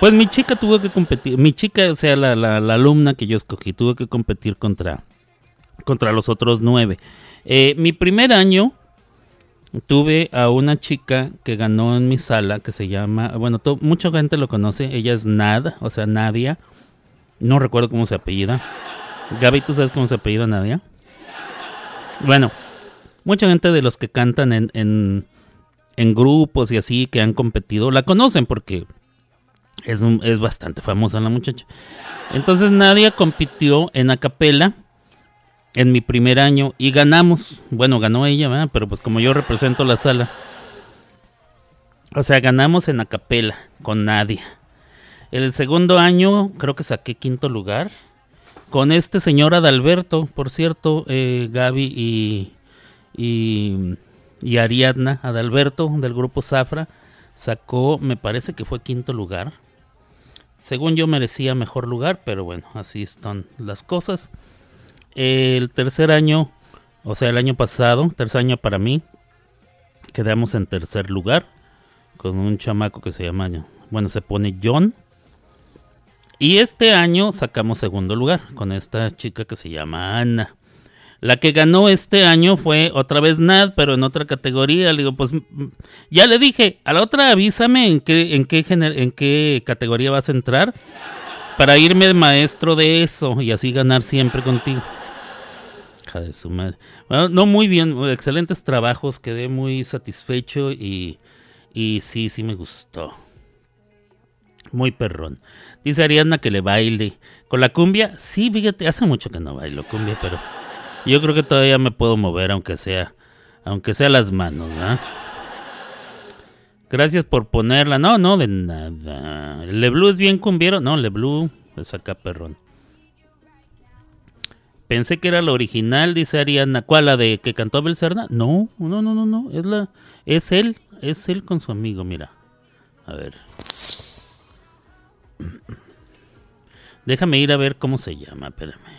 Pues mi chica tuvo que competir, mi chica, o sea, la, la- alumna que yo escogí, tuvo que competir contra, contra los otros nueve. Eh, mi primer año tuve a una chica que ganó en mi sala, que se llama, bueno, mucha gente lo conoce, ella es Nad, o sea, Nadia. No recuerdo cómo se apellida. Gaby, ¿tú sabes cómo se apellida Nadia? Bueno, mucha gente de los que cantan en, en, en grupos y así que han competido la conocen porque es, un- es bastante famosa la muchacha. Entonces Nadia compitió en acapela en mi primer año y ganamos. Bueno, ganó ella, ¿verdad? pero pues como yo represento la sala. O sea, ganamos en acapela con Nadia. El segundo año creo que saqué quinto lugar con este señor Adalberto, por cierto, eh, Gaby y, y, Ariadna Adalberto del grupo Zafra sacó, me parece que fue quinto lugar. Según yo merecía mejor lugar, pero bueno, así están las cosas. El tercer año, o sea, el año pasado, tercer año para mí, quedamos en tercer lugar con un chamaco que se llama, bueno, se pone John. Y este año sacamos segundo lugar con esta chica que se llama Ana. La que ganó este año fue otra vez Nad, pero en otra categoría. Le digo, pues ya le dije, a la otra avísame en qué, en qué, gener- en qué categoría vas a entrar para irme maestro de eso y así ganar siempre contigo. Hija de su madre. Bueno, no muy bien, excelentes trabajos, quedé muy satisfecho y, y sí, sí me gustó. Muy perrón. Dice Ariadna que le baile. ¿Con la cumbia? Sí, fíjate, hace mucho que no bailo cumbia, pero yo creo que todavía me puedo mover, aunque sea, aunque sea las manos, ¿verdad? Gracias por ponerla. No, no, de nada. ¿Le Blue es bien cumbiero? No, Le Blue es acá perrón. Pensé que era la original, dice Ariana. ¿Cuál? ¿La de que cantó Abel Serna? No, no, no, no, no. Es la, es él, es él con su amigo, mira. A ver. Déjame ir a ver cómo se llama, espérame.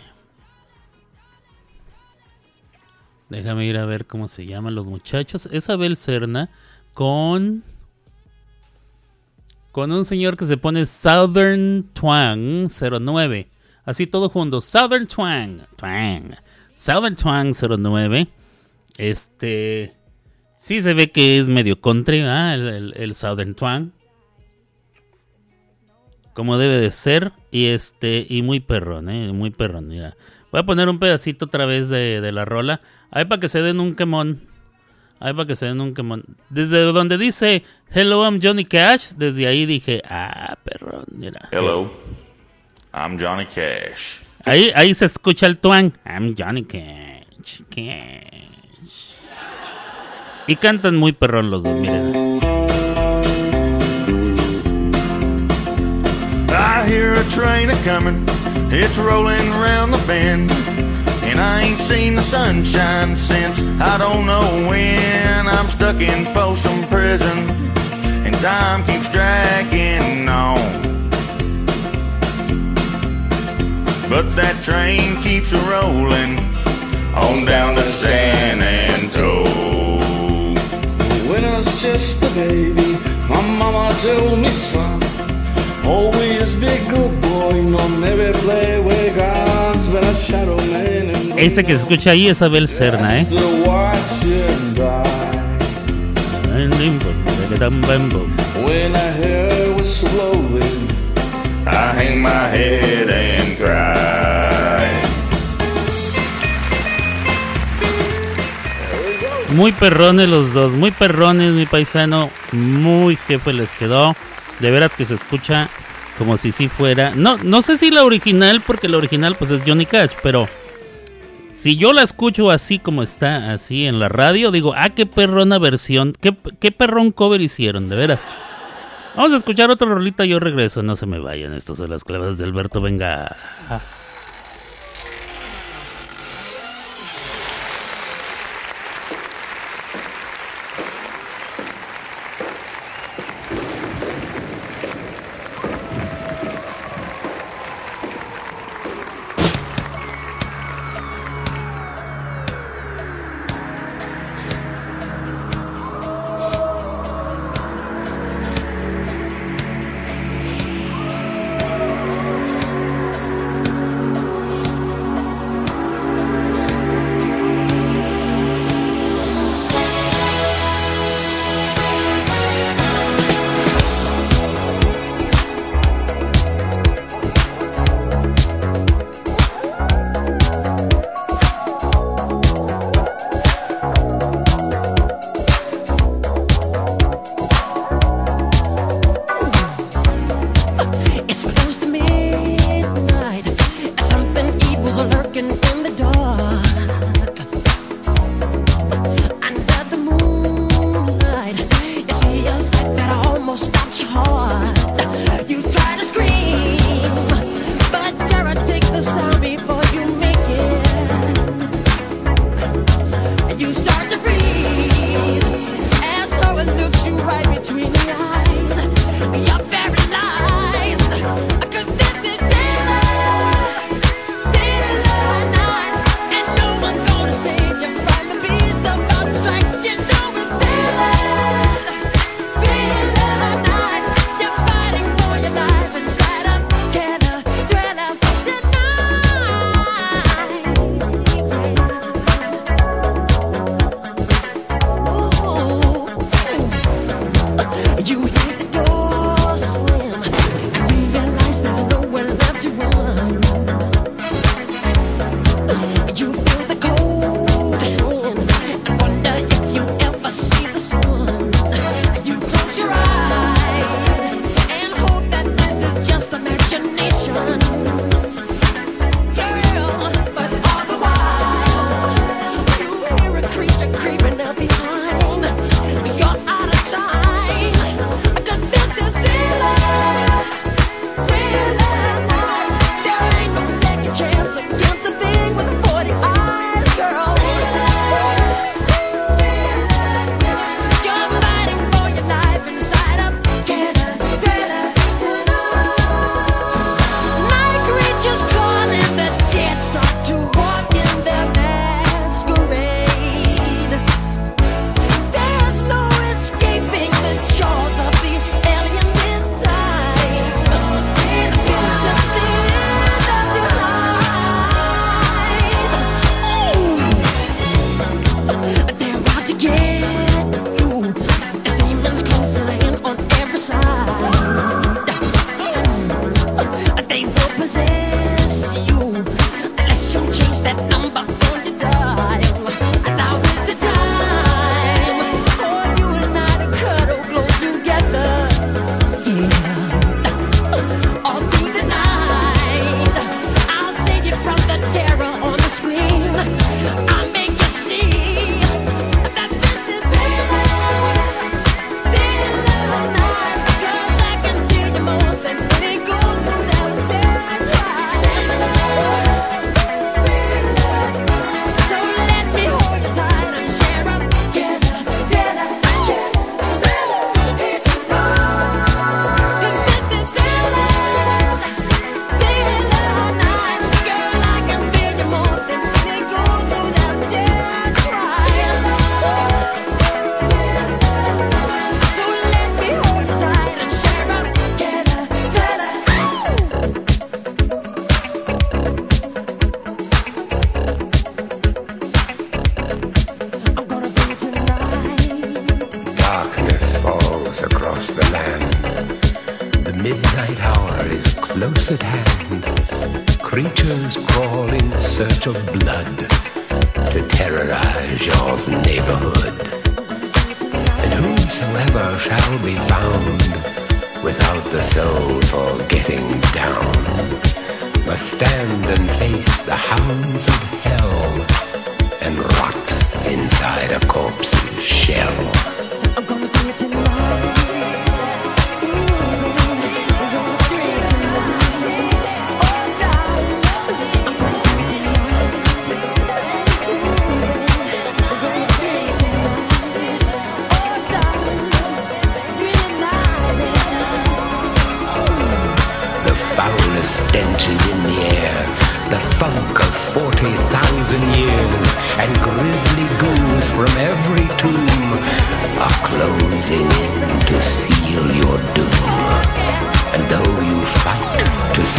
Déjame ir a ver cómo se llaman los muchachos. Es Abel Serna con. Con un señor que se pone Southern Twang 09. Así todo junto. Southern Twang. Twang. Southern Twang 09. Este. Sí se ve que es medio country, el Southern Twang. Como debe de ser. Y este. Y muy perrón, ¿eh? Muy perrón, mira. Voy a poner un pedacito otra vez de, de la rola. Ahí para que se den un quemón. Ahí para que se den un quemón. Desde donde dice Hello, I'm Johnny Cash. Desde ahí dije, ah, perrón, mira. Hello, I'm Johnny Cash. Ahí, ahí se escucha el twang. I'm Johnny Cash. Cash. Y cantan muy perrón los dos, miren. I hear a train a coming, it's rolling around the bend. And I ain't seen the sunshine since I don't know when. I'm stuck in Folsom Prison, and time keeps dragging on. But that train keeps rolling on down to San Antonio. When I was just a baby, my mama told me, son, Ese que se escucha ahí es Abel Serna, ¿eh? Muy perrones los dos, muy perrones, mi paisano, muy jefe les quedó. De veras que se escucha como si sí fuera. No, no sé si la original, porque la original pues es Johnny Cash, pero si yo la escucho así como está, así en la radio, digo, ah, qué perrona versión, qué, qué perrón cover hicieron, de veras. Vamos a escuchar otra rolita, yo regreso, no se me vayan, estos son las claves de Alberto, venga.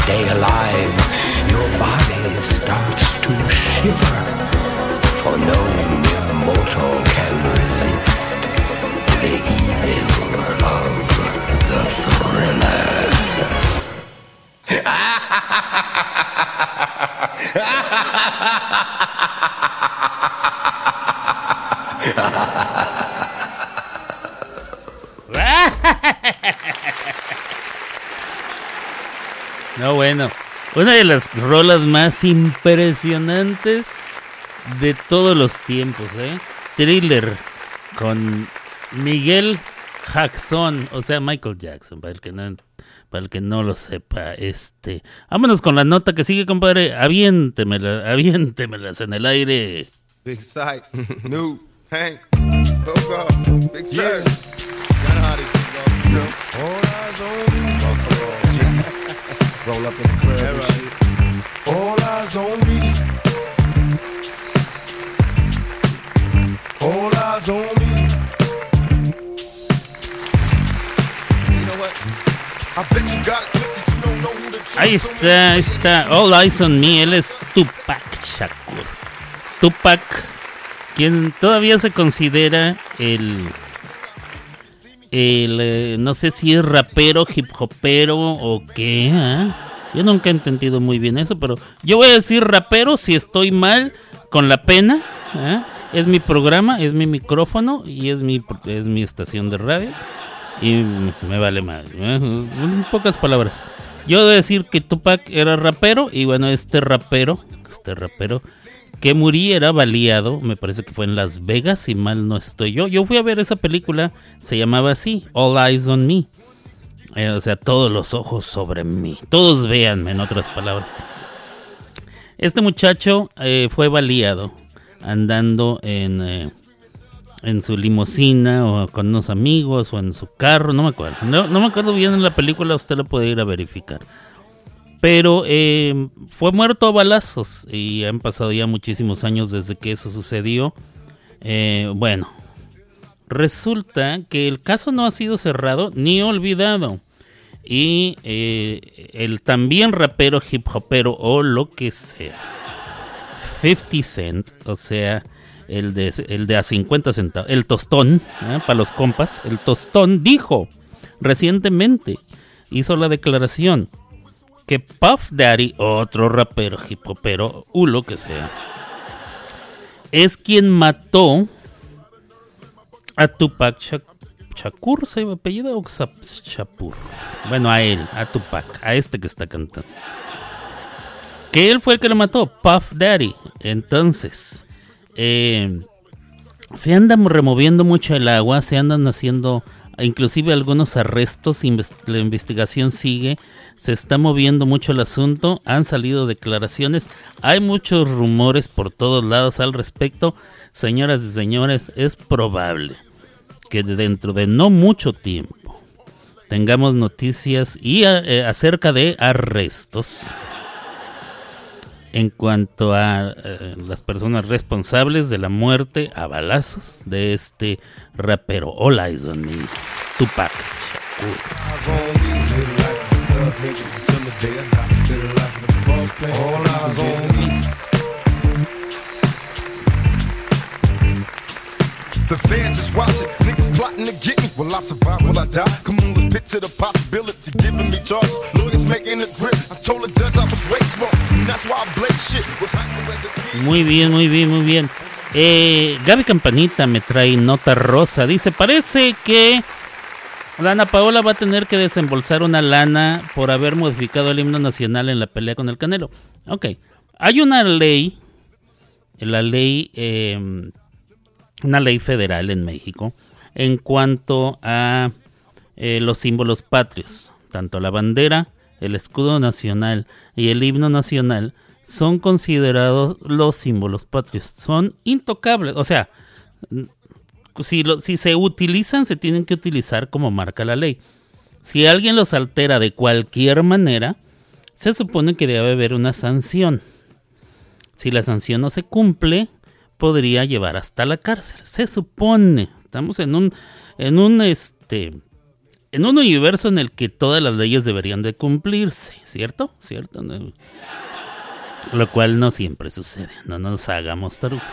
Stay alive, your body starts to shiver, for no mere mortal can resist the evil of the thriller. <laughs> No, bueno. Una de las rolas más impresionantes de todos los tiempos, ¿eh? Thriller con Miguel Jackson, o sea, Michael Jackson, para el que no, para el que no lo sepa. Este, vámonos con la nota que sigue, compadre. Aviéntemela, <laughs> aviéntemelas en el aire. Big Sight, New, Hank, Coco, Big Sight. Kinda how they you know. All eyes on me. Roll up in the club. All eyes on me. All eyes on me. You know what? I bet you got it twisted. You don't know who the Ahí está, ahí está. All Eyes on Me. Él es Tupac Shakur. Tupac, quien todavía se considera el. Eh, no sé si es rapero, hip hopero o qué. ¿ah? Yo nunca he entendido muy bien eso, pero yo voy a decir rapero si estoy mal con la pena. ¿ah? Es mi programa, es mi micrófono y es mi, es mi estación de radio. Y me vale más. En pocas palabras. Yo voy a decir que Tupac era rapero y bueno, este rapero, este rapero que murió era baleado, me parece que fue en Las Vegas, si mal no estoy yo. Yo fui a ver esa película, se llamaba así, All Eyes on Me. Eh, o sea, todos los ojos sobre mí. Todos véanme, en otras palabras. Este muchacho eh, fue baleado andando en, eh, en su limusina o con unos amigos o en su carro, no me acuerdo. No, no me acuerdo bien en la película, usted lo puede ir a verificar. Pero eh, fue muerto a balazos y han pasado ya muchísimos años desde que eso sucedió. Eh, bueno, resulta que el caso no ha sido cerrado ni olvidado. Y eh, el también rapero, hip hopero o lo que sea, 50 Cent, o sea, el de, el de a 50 centavos, el tostón, ¿eh? para los compas, el tostón dijo recientemente, hizo la declaración que Puff Daddy, otro rapero, hip hopero, o lo que sea, es quien mató a Tupac Shak- Shakur, ¿se apellida o Xap- Shakur? Bueno, a él, a Tupac, a este que está cantando. Que él fue el que lo mató, Puff Daddy. Entonces, eh, se andan removiendo mucho el agua, se andan haciendo inclusive algunos arrestos, la investigación sigue, se está moviendo mucho el asunto, han salido declaraciones, hay muchos rumores por todos lados al respecto. Señoras y señores, es probable que dentro de no mucho tiempo tengamos noticias y eh, acerca de arrestos en cuanto a eh, las personas responsables de la muerte a balazos de este rapero. All Eyes on Me, Tupac Muy bien, muy bien, muy bien. Eh, Gaby Campanita me trae nota rosa. Dice, parece que Dana Paola va a tener que desembolsar una lana por haber modificado el himno nacional en la pelea con el Canelo. Ok, hay una ley, la ley, eh, una ley federal en México en cuanto a eh, los símbolos patrios. Tanto la bandera, el escudo nacional y el himno nacional son considerados los símbolos patrios. Son intocables. O sea, si, si se utilizan, se tienen que utilizar como marca la ley. Si alguien los altera de cualquier manera, se supone que debe haber una sanción. Si la sanción no se cumple, podría llevar hasta la cárcel. Se supone. Estamos en un, en un este, en un universo en el que todas las leyes deberían de cumplirse, ¿cierto? ¿Cierto? Lo cual no siempre sucede. No nos hagamos tarugas.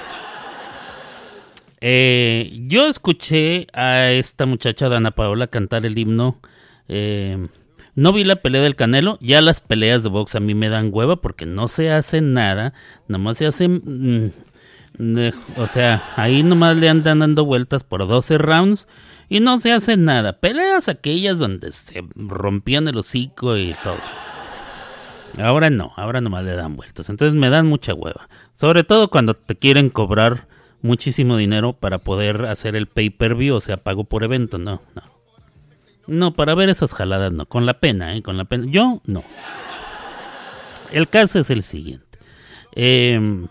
Eh, yo escuché a esta muchacha Dana Paola cantar el himno. eh, no vi la pelea del Canelo. Ya las peleas de box a mí me dan hueva porque no se hace nada. Nomás se hacen. mm, eh, o sea, ahí nomás le andan dando vueltas por 12 rounds y no se hace nada. Peleas aquellas donde se rompían el hocico y todo. Ahora no, ahora nomás le dan vueltas. Entonces me dan mucha hueva. Sobre todo cuando te quieren cobrar muchísimo dinero para poder hacer el pay-per-view, o sea, pago por evento. No, no. No, para ver esas jaladas no. Con la pena, ¿eh? Con la pena. Yo no. El caso es el siguiente. Eh,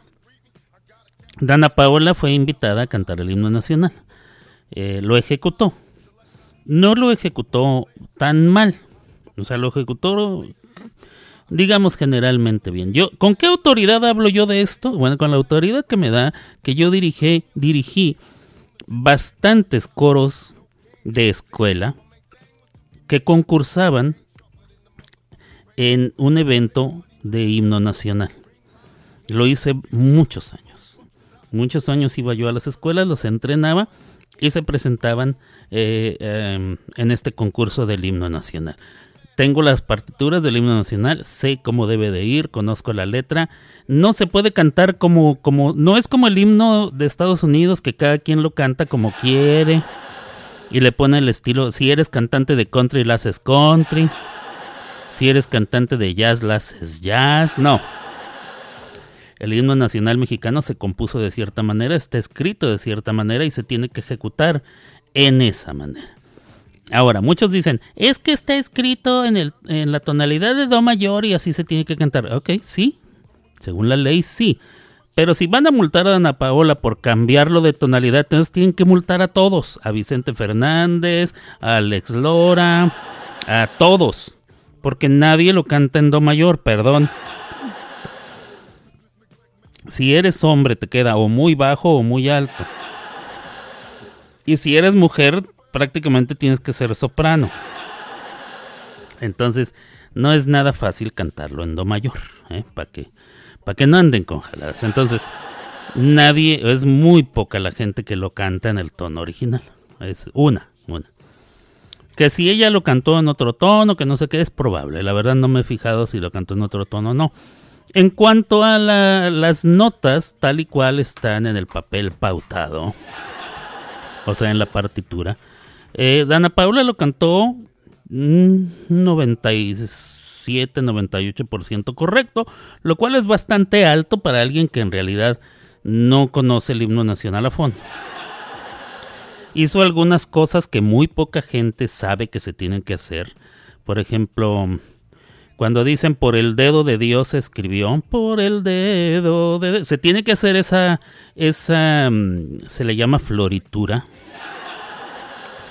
Dana Paola fue invitada a cantar el himno nacional. Eh, lo ejecutó. No lo ejecutó tan mal. O sea, lo ejecutó digamos generalmente bien. Yo, ¿con qué autoridad hablo yo de esto? Bueno, con la autoridad que me da que yo dirigí, dirigí bastantes coros de escuela que concursaban en un evento de himno nacional. Lo hice muchos años. Muchos años iba yo a las escuelas, los entrenaba y se presentaban eh, eh, en este concurso del himno nacional. Tengo las partituras del himno nacional, sé cómo debe de ir, conozco la letra. No se puede cantar como, como, no es como el himno de Estados Unidos que cada quien lo canta como quiere y le pone el estilo. Si eres cantante de country, la haces country. Si eres cantante de jazz, la haces jazz. No. El himno nacional mexicano se compuso de cierta manera, está escrito de cierta manera y se tiene que ejecutar en esa manera. Ahora, muchos dicen, es que está escrito en, el, en la tonalidad de Do mayor y así se tiene que cantar. Ok, sí, según la ley sí. Pero si van a multar a Ana Paola por cambiarlo de tonalidad, entonces tienen que multar a todos. A Vicente Fernández, a Alex Lora, a todos. Porque nadie lo canta en Do mayor, perdón. Si eres hombre te queda o muy bajo o muy alto. Y si eres mujer, prácticamente tienes que ser soprano. Entonces, no es nada fácil cantarlo en do mayor, ¿eh? para que, que no anden con jaladas. Entonces, nadie, es muy poca la gente que lo canta en el tono original. Es una, una. Que si ella lo cantó en otro tono, que no sé qué, es probable. La verdad no me he fijado si lo cantó en otro tono o no. En cuanto a la- las notas, tal y cual están en el papel pautado, o sea, en la partitura, eh, Dana Paula lo cantó mm, 97, 98% correcto, lo cual es bastante alto para alguien que en realidad no conoce el himno nacional a fondo. Hizo algunas cosas que muy poca gente sabe que se tienen que hacer. Por ejemplo, cuando dicen por el dedo de Dios se escribió, por el dedo de Dios", se tiene que hacer esa, esa, mm, se le llama floritura.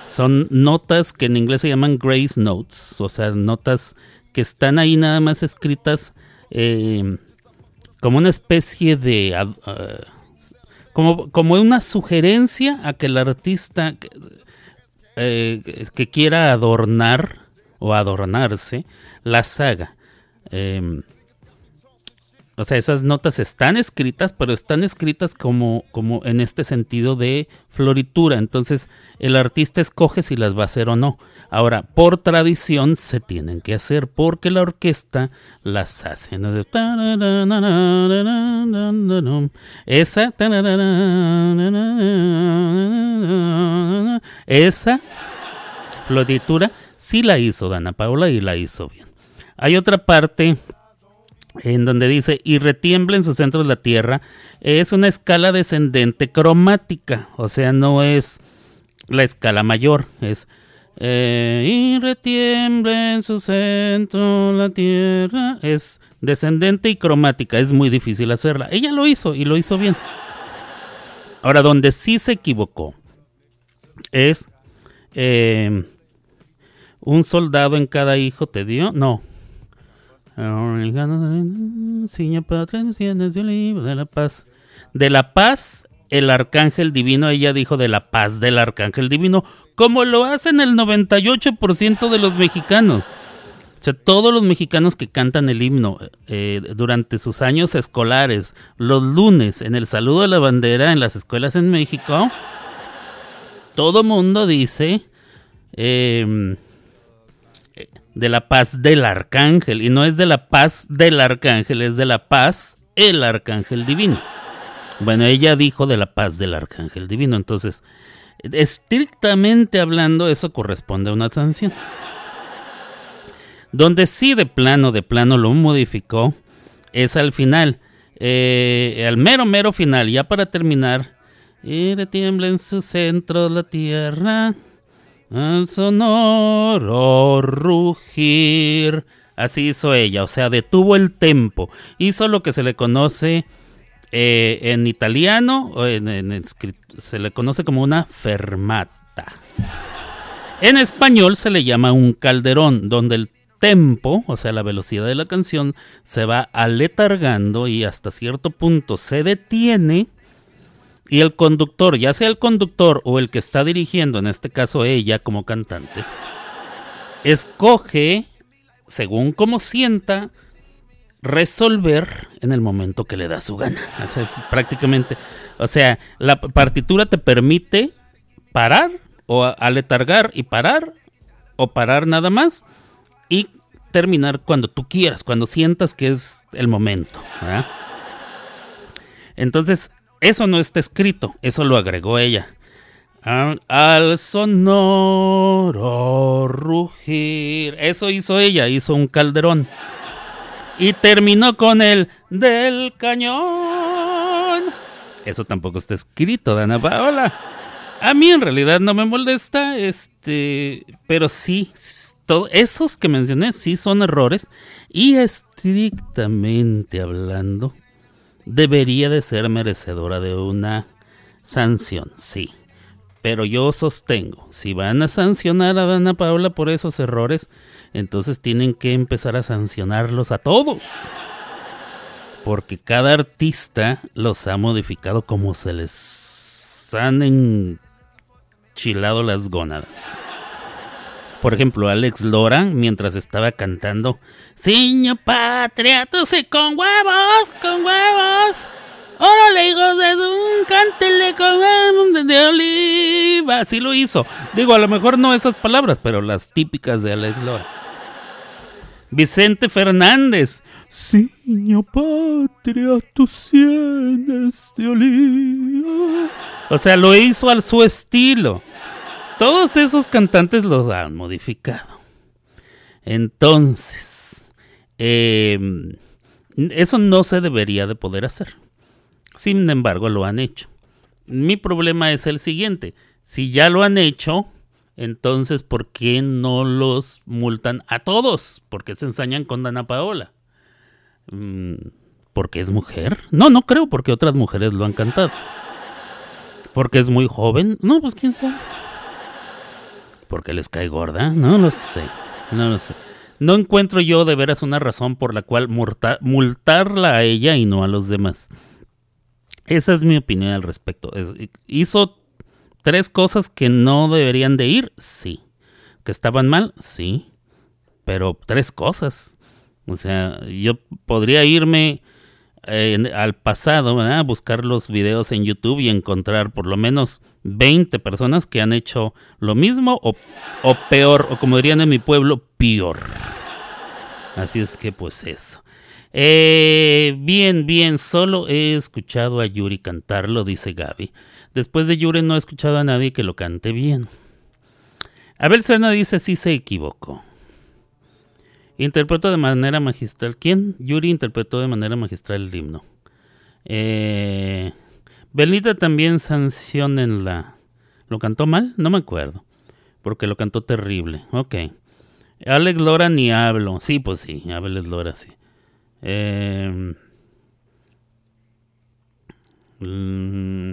Son notas que en inglés se llaman grace notes, o sea, notas que están ahí nada más escritas eh, como una especie de... ah, como, como una sugerencia a que el artista que, eh, que quiera adornar o adornarse las haga. Eh, o sea, esas notas están escritas, pero están escritas como, como en este sentido de floritura. Entonces, el artista escoge si las va a hacer o no. Ahora, por tradición se tienen que hacer porque la orquesta las hace. Esa. Esa floritura sí la hizo Dana Paola y la hizo bien. Hay otra parte en donde dice, y retiembla en su centro de la Tierra, es una escala descendente cromática, o sea, no es la escala mayor, es, eh, y retiembla en su centro la Tierra, es descendente y cromática, es muy difícil hacerla. Ella lo hizo y lo hizo bien. Ahora, donde sí se equivocó es eh, un soldado en cada hijo te dio, no, de la paz. De la paz, el arcángel divino, ella dijo de la paz del arcángel divino, como lo hacen el 98% de los mexicanos. O sea, todos los mexicanos que cantan el himno eh, durante sus años escolares, los lunes, en el saludo de la bandera en las escuelas en México, todo mundo dice, eh, de la paz del arcángel. Y no es de la paz del arcángel, es de la paz el arcángel divino. Bueno, ella dijo de la paz del arcángel divino. Entonces, estrictamente hablando, eso corresponde a una sanción. Donde sí de plano, de plano lo modificó, es al final. Eh, al mero, mero final, ya para terminar. Y tiembla en su centro la tierra al sonoro rugir. Así hizo ella, o sea, detuvo el tempo. Hizo lo que se le conoce eh, en italiano, o en, se le conoce como una fermata. En español se le llama un calderón, donde el tempo, o sea, la velocidad de la canción, se va aletargando y hasta cierto punto se detiene y el conductor, ya sea el conductor o el que está dirigiendo, en este caso ella como cantante, escoge, según como sienta, resolver en el momento que le da su gana. O es prácticamente, o sea, la partitura te permite parar o aletargar y parar o parar nada más y terminar cuando tú quieras, cuando sientas que es el momento. Entonces, eso no está escrito, eso lo agregó ella. Al, sonoro rugir. Eso hizo ella, hizo un calderón. Y terminó con el del cañón. Eso tampoco está escrito, Dana Paola. A mí en realidad no me molesta, este, pero sí, esos que mencioné sí son errores y estrictamente hablando, debería de ser merecedora de una sanción, sí. Pero yo sostengo, si van a sancionar a Dana Paula por esos errores, entonces tienen que empezar a sancionarlos a todos. Porque cada artista los ha modificado como se les han enchilado las gónadas. Por ejemplo, Alex Lora, mientras estaba cantando, Señor Patria, tú sé con huevos, con huevos. Órale, hijos de un cántele con de oliva. Así lo hizo. Digo, a lo mejor no esas palabras, pero las típicas de Alex Lora. Vicente Fernández. Señor Patria, tus sienes de oliva. O sea, lo hizo al su estilo. Todos esos cantantes los han modificado. Entonces, em, eso no se debería de poder hacer. Sin embargo, lo han hecho. Mi problema es el siguiente. Si ya lo han hecho, entonces, ¿por qué no los multan a todos? ¿Por qué se ensañan con Dana Paola? Mm, ¿Porque es mujer? No, no creo, porque otras mujeres lo han cantado. ¿Porque es muy joven? No, pues quién sabe porque les cae gorda? No lo sé, no lo sé. No encuentro yo de veras una razón por la cual multarla a ella y no a los demás. Esa es mi opinión al respecto. ¿Hizo tres cosas que no deberían de ir? Sí. ¿Que estaban mal? Sí. Pero tres cosas. O sea, yo podría irme al pasado, ¿verdad? buscar los videos en YouTube y encontrar por lo menos 20 personas que han hecho lo mismo o, peor, o como dirían en mi pueblo, peor. Así es que pues eso. Eh, bien, bien, solo he escuchado a Yuri cantarlo, dice Gaby. Después de Yuri no he escuchado a nadie que lo cante bien. Abel Serna dice sí se equivocó. Interpretó de manera magistral. ¿Quién? Yuri interpretó de manera magistral el himno. Eh, Belita también sancionenla. ¿Lo cantó mal? No me acuerdo. Porque lo cantó terrible. Ok. Alex Lora ni hablo. Sí, pues sí. Alex Lora sí. Eh, mm,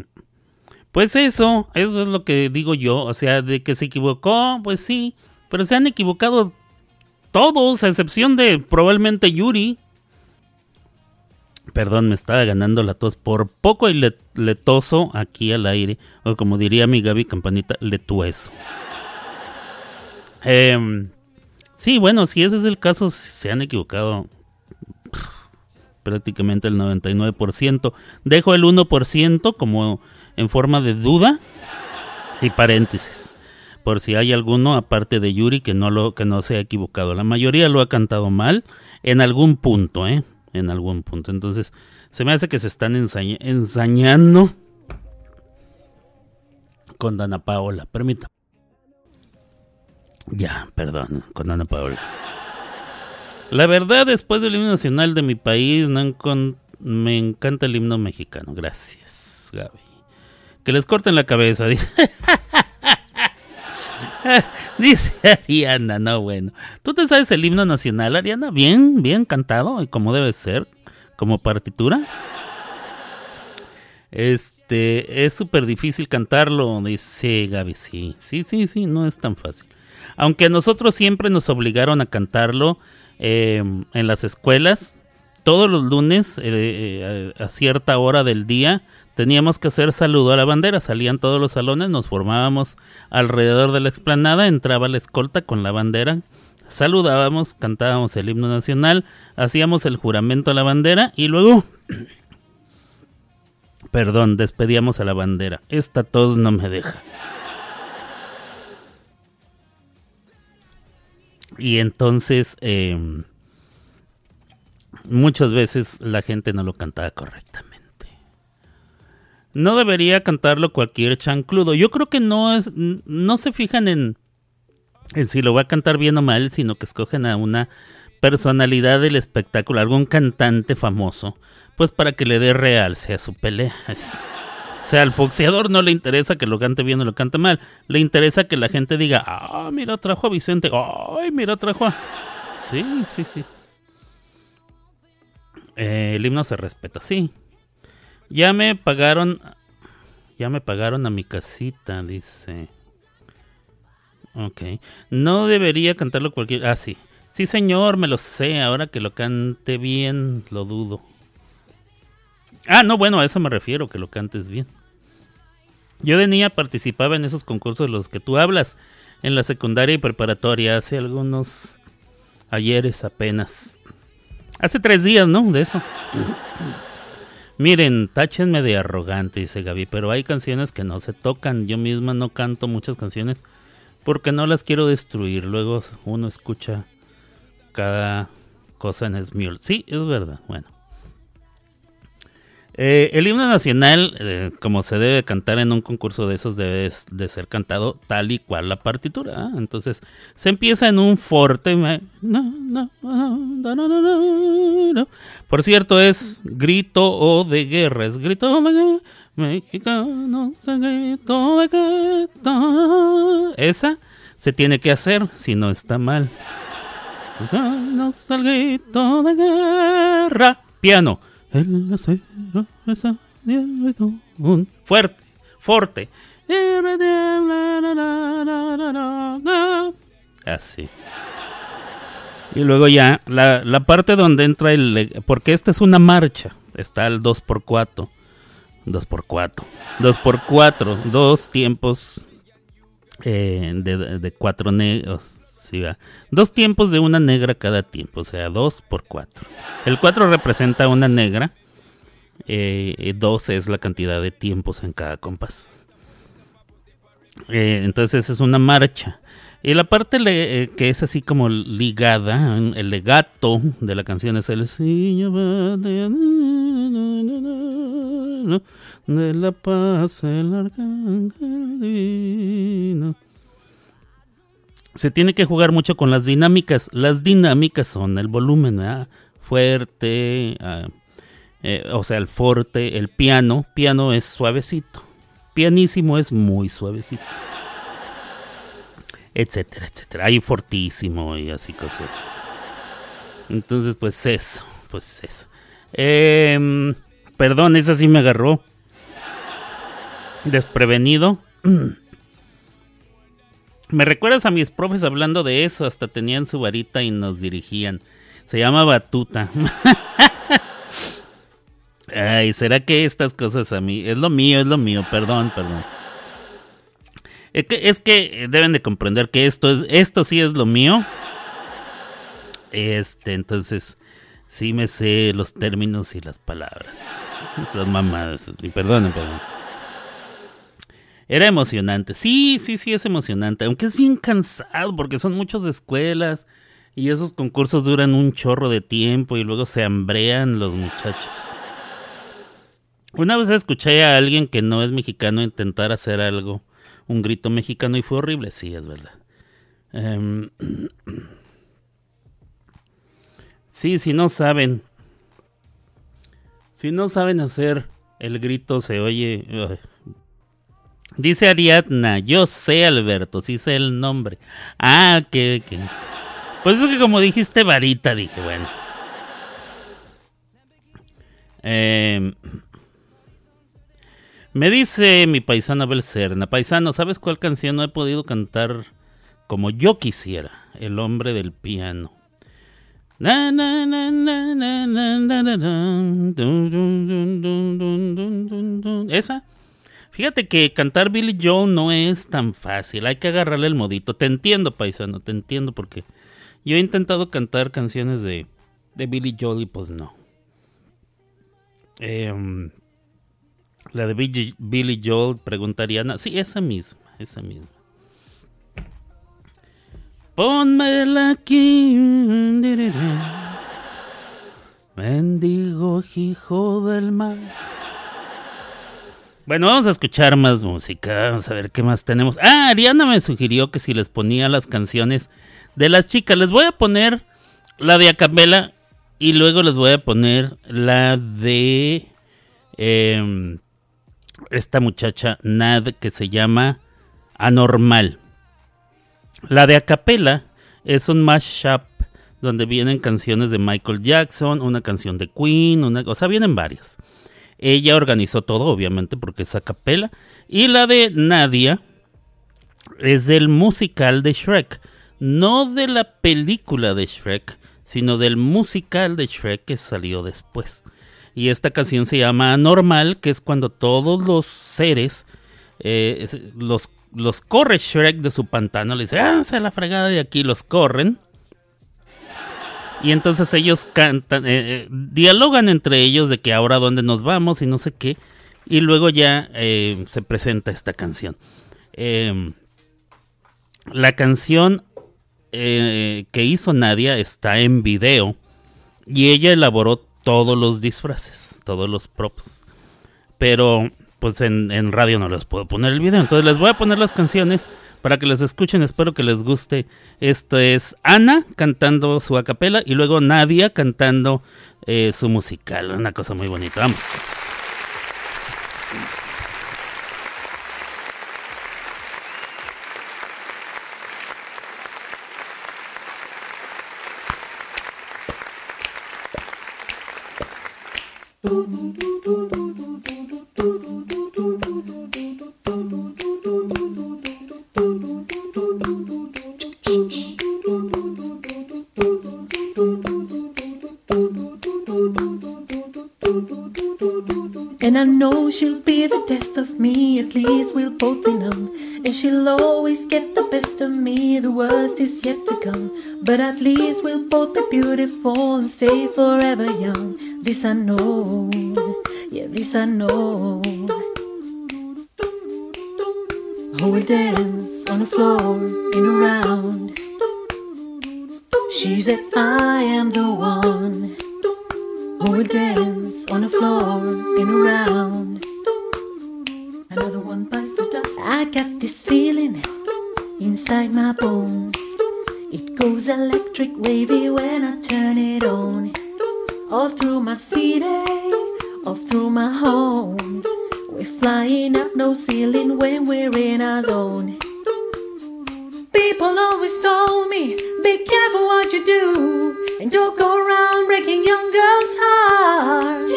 pues eso, eso es lo que digo yo. O sea, de que se equivocó, pues sí. Pero se han equivocado todos, a excepción de probablemente Yuri. Perdón, me estaba ganando la tos. Por poco y le, le aquí al aire. O como diría mi Gaby Campanita, le tueso. Em, sí, bueno, si ese es el caso, se han equivocado prácticamente el 99%. Dejo el 1% como en forma de duda y paréntesis. Por si hay alguno aparte de Yuri que no lo que no se ha equivocado. La mayoría lo ha cantado mal en algún punto, ¿eh? En algún punto. Entonces, se me hace que se están ensaña- ensañando con Dana Paola. Permítame. Ya, perdón, con Ana Paola. La verdad, después del himno nacional de mi país, no me encanta el himno mexicano. Gracias, Gaby. Que les corten la cabeza, dice. <laughs> <laughs> dice Ariana, no bueno. ¿Tú te sabes el himno nacional, Ariana? Bien, bien cantado, como debe ser, como partitura. Este, es súper difícil cantarlo, dice Gaby. Sí, sí, sí, sí, no es tan fácil. Aunque a nosotros siempre nos obligaron a cantarlo eh, en las escuelas, todos los lunes eh, eh, a cierta hora del día teníamos que hacer saludo a la bandera. Salían todos los salones, nos formábamos alrededor de la explanada, entraba la escolta con la bandera, saludábamos, cantábamos el himno nacional, hacíamos el juramento a la bandera y luego <clears throat> Perdón, despedíamos a la bandera. Esta tos no me deja. Y entonces, eh, muchas veces la gente no lo cantaba correctamente. No debería cantarlo cualquier chancludo. Yo creo que no es, no se fijan en, en si lo va a cantar bien o mal, sino que escogen a una personalidad del espectáculo, algún cantante famoso, pues para que le dé realce a su pelea. O sea, al boxeador no le interesa que lo cante bien o lo cante mal, le interesa que la gente diga, ah, mira, trajo a Vicente, ay, mira, trajo a... Sí, sí, sí. Eh, el himno se respeta, sí. Ya me pagaron, ya me pagaron a mi casita, dice. Ok. No debería cantarlo cualquier... Ah, sí. Sí, señor, me lo sé. Ahora que lo cante bien, lo dudo. Ah, no, bueno, a eso me refiero, que lo cantes bien. Yo de niña participaba en esos concursos de los que tú hablas, en la secundaria y preparatoria, hace algunos ayeres apenas. Hace tres días, ¿no? De eso. Miren, táchenme de arrogante, dice Gaby, pero hay canciones que no se tocan. Yo misma no canto muchas canciones porque no las quiero destruir. Luego uno escucha cada cosa en Smule. Sí, es verdad. Bueno. Eh, el himno nacional, eh, como se debe cantar en un concurso de esos, debe de ser cantado tal y cual la partitura. ¿ah? Entonces, se empieza en un forte. Por cierto, es grito o de guerra. Es grito de. Mexicano, grito de guerra. Esa se tiene que hacer si no está mal. Grito de guerra. Piano. Fuerte, fuerte. Así. Y luego ya, la, la parte donde entra el... Porque esta es una marcha. Está el 2x4. 2x4. 2x4. Dos tiempos eh, de, de cuatro negros. Dos tiempos de una negra cada tiempo, o sea, dos por cuatro. El 4 representa una negra eh, 12 es la cantidad de tiempos en cada compás. Eh, entonces es una marcha. Y la parte eh, que es así como ligada, el legato de la canción es el "Si va de, la paz el arcángel divino". Se tiene que jugar mucho con las dinámicas. Las dinámicas son el volumen, ¿verdad? fuerte, ah, eh, o sea, el forte, el piano. Piano es suavecito. Pianísimo es muy suavecito etcétera, etcétera. Hay fortísimo y así cosas. Entonces, pues eso, pues eso. Em, perdón, esa sí me agarró. Desprevenido. <clears throat> Me recuerdas a mis profes hablando de eso, hasta tenían su varita y nos dirigían. Se llama batuta. <laughs> Ay, ¿será que estas cosas a mí? Es lo mío, es lo mío, perdón, perdón. Es que, es que deben de comprender que esto es, esto sí es lo mío. Este, entonces, sí me sé los términos y las palabras. Esas, mamadas, sí, perdonen, perdón. Era emocionante. Sí, sí, sí, es emocionante. Aunque es bien cansado porque son muchas escuelas y esos concursos duran un chorro de tiempo y luego se hambrean los muchachos. Una vez escuché a alguien que no es mexicano intentar hacer algo, un grito mexicano y fue horrible. Sí, es verdad. Em, <clears throat> sí, si no saben, si no saben hacer el grito se oye. Dice Ariadna, yo sé Alberto, sí sé el nombre. Ah, que, que. Pues es que como dijiste varita, dije, bueno. Eh, me dice mi paisano Abel Serna, paisano, ¿sabes cuál canción no he podido cantar como yo quisiera? El hombre del piano. ¿Esa? Fíjate que cantar Billy Joel no es tan fácil, hay que agarrarle el modito. Te entiendo, paisano, te entiendo porque yo he intentado cantar canciones de, de Billy Joel y pues no. Em, la de Billy, Billy Joel, preguntaría, sí, esa misma, esa misma. Pónmela aquí. Mendigo hijo del mar. Bueno, vamos a escuchar más música. Vamos a ver qué más tenemos. Ah, Ariana me sugirió que si les ponía las canciones de las chicas. Les voy a poner la de Acapela y luego les voy a poner la de em, esta muchacha Nad que se llama Anormal. La de Acapela es un mashup donde vienen canciones de Michael Jackson, una canción de Queen, una, o sea, vienen varias. Ella organizó todo, obviamente, porque es a capela. Y la de Nadia es del musical de Shrek. No de la película de Shrek, sino del musical de Shrek que salió después. Y esta canción se llama Anormal, que es cuando todos los seres eh, los, los corre Shrek de su pantano. Le dice, ah, se la fregada de aquí, los corren. Y entonces ellos cantan, eh, eh, dialogan entre ellos de que ahora dónde nos vamos y no sé qué. Y luego ya eh, se presenta esta canción. Eh, la canción eh, que hizo Nadia está en video. Y ella elaboró todos los disfraces, todos los props. Pero pues en, en radio no les puedo poner el video. Entonces les voy a poner las canciones para que les escuchen. Espero que les guste. Esto es Ana cantando su acapela y luego Nadia cantando eh, su musical. Una cosa muy bonita. Vamos. She'll be the death of me, at least we'll both be numb. And she'll always get the best of me, the worst is yet to come. But at least we'll both be beautiful and stay forever young. This I know, yeah, this I know. Who will dance on the floor in a round? She said, I am the one who will dance on the floor in a round. I got this feeling inside my bones. It goes electric wavy when I turn it on. All through my city, all through my home. We're flying up no ceiling when we're in our zone. People always told me, be careful what you do, and don't go around breaking young girls' hearts.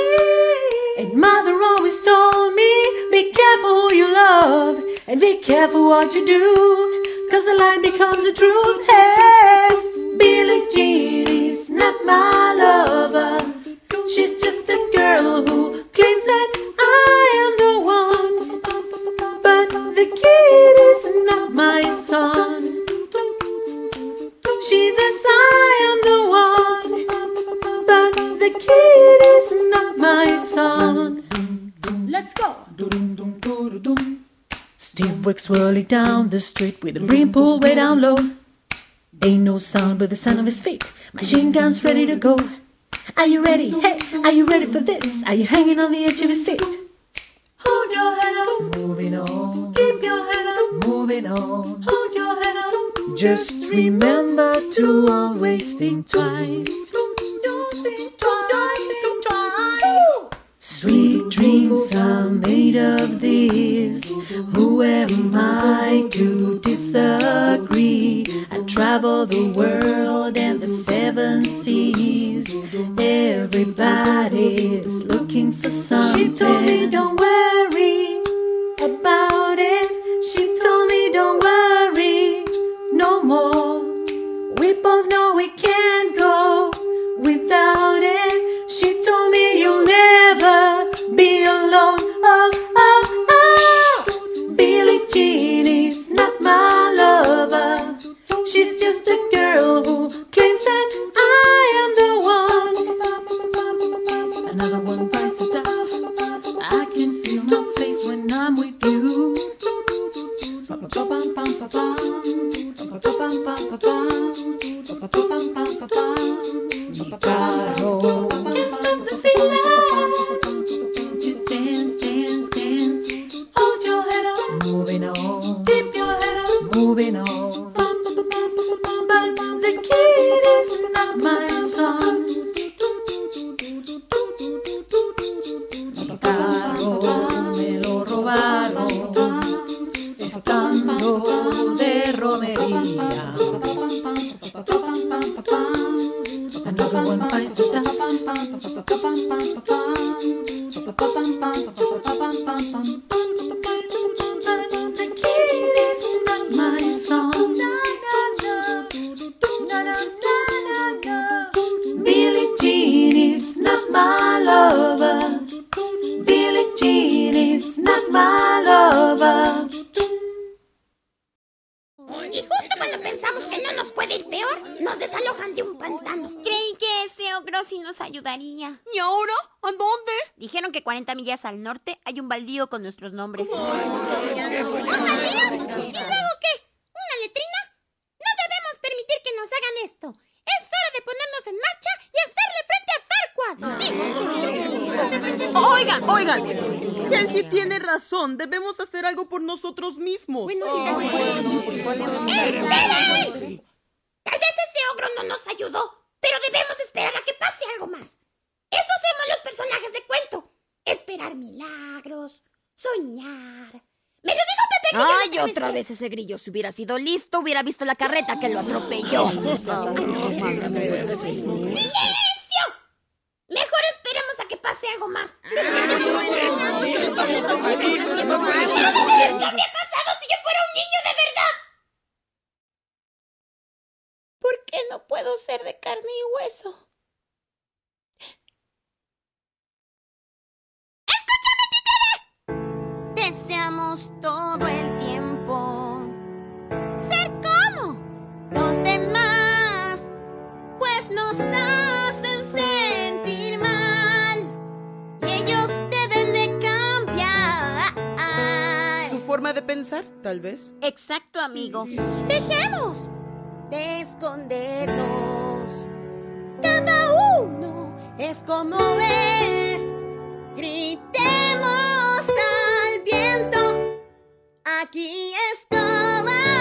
And mother always told me, be careful who you love, and be careful what you do, cause the lie becomes the truth. Hey, Billie Jean is not my lover. She's just a girl who claims that I am the one. But the kid is not my son. She says I am the one. But the kid is not my son. Let's go. Steve Wicks whirling down the street with a brim pulled way down low. Ain't no sound but the sound of his feet. Machine guns ready to go. Are you ready? Hey, are you ready for this? Are you hanging on the edge of your seat? Hold your head up. Moving on. Keep your head up. Moving on. Hold your head up. Just remember to always think twice. Sweet dreams are made of this. Who am I to disagree? I travel the world and the seven seas. Everybody's looking for something. She told me, don't worry about it. She told me, don't worry no more. We both know She's just a girl who claims that I am the one. Another one bites the dust. I can feel my face when I'm with you. Chicago. Baldío con nuestros nombres. ¿Un baldío? ¿Y luego qué? ¿Una letrina? No debemos permitir que nos hagan esto. Es hora de ponernos en marcha y hacerle frente a Farquaad. Sí. Oigan, oigan. Kenji tiene razón. Debemos hacer algo por nosotros mismos. ¡Esperen! Tal vez ese ogro no nos ayudó, pero debemos esperar a que pase algo más. Eso hacemos los personajes de cuento. Esperar milagros, soñar. Me lo dijo Pepe Grillo Ay, otra vez ese grillo. Si hubiera sido listo, hubiera visto la carreta que lo atropelló. ¡Silencio! Mejor esperemos a que pase algo más. ¿Qué habría pasado si yo fuera un niño de verdad? ¿Por qué no puedo ser de carne y hueso? Deseamos todo el tiempo ser como los demás, pues nos hacen sentir mal y ellos deben de cambiar. ¿Su forma de pensar, tal vez? Exacto, amigo. Dejemos de escondernos. Cada uno es como es. Gritemos. Aquí estoy.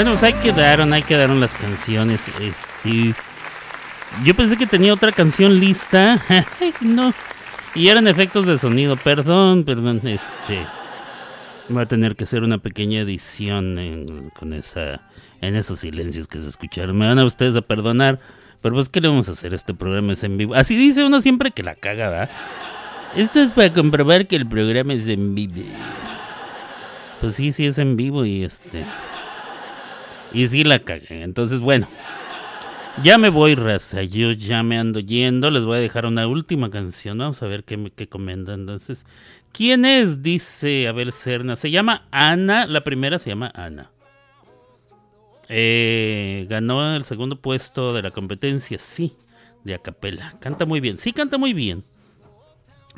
Bueno, pues ahí quedaron, ahí quedaron las canciones. Este. Yo pensé que tenía otra canción lista. <laughs> no. Y eran efectos de sonido. Perdón, perdón. Este. Voy a tener que hacer una pequeña edición en- con esa. En esos silencios que se escucharon. Me van a ustedes a perdonar. Pero pues, ¿qué le vamos a hacer? Este programa es en vivo. Así dice uno siempre que la caga, ¿verdad? Esto es para comprobar que el programa es en vivo. Pues sí, sí es en vivo y este. Y sí la cagué. Entonces, bueno. Ya me voy, raza. Yo ya me ando yendo. Les voy a dejar una última canción. Vamos a ver qué, qué comentan. Entonces, ¿quién es? Dice Abel Cerna. Se llama Ana. La primera se llama Ana. Eh, ganó el segundo puesto de la competencia, sí, de acapella. Canta muy bien, sí, canta muy bien.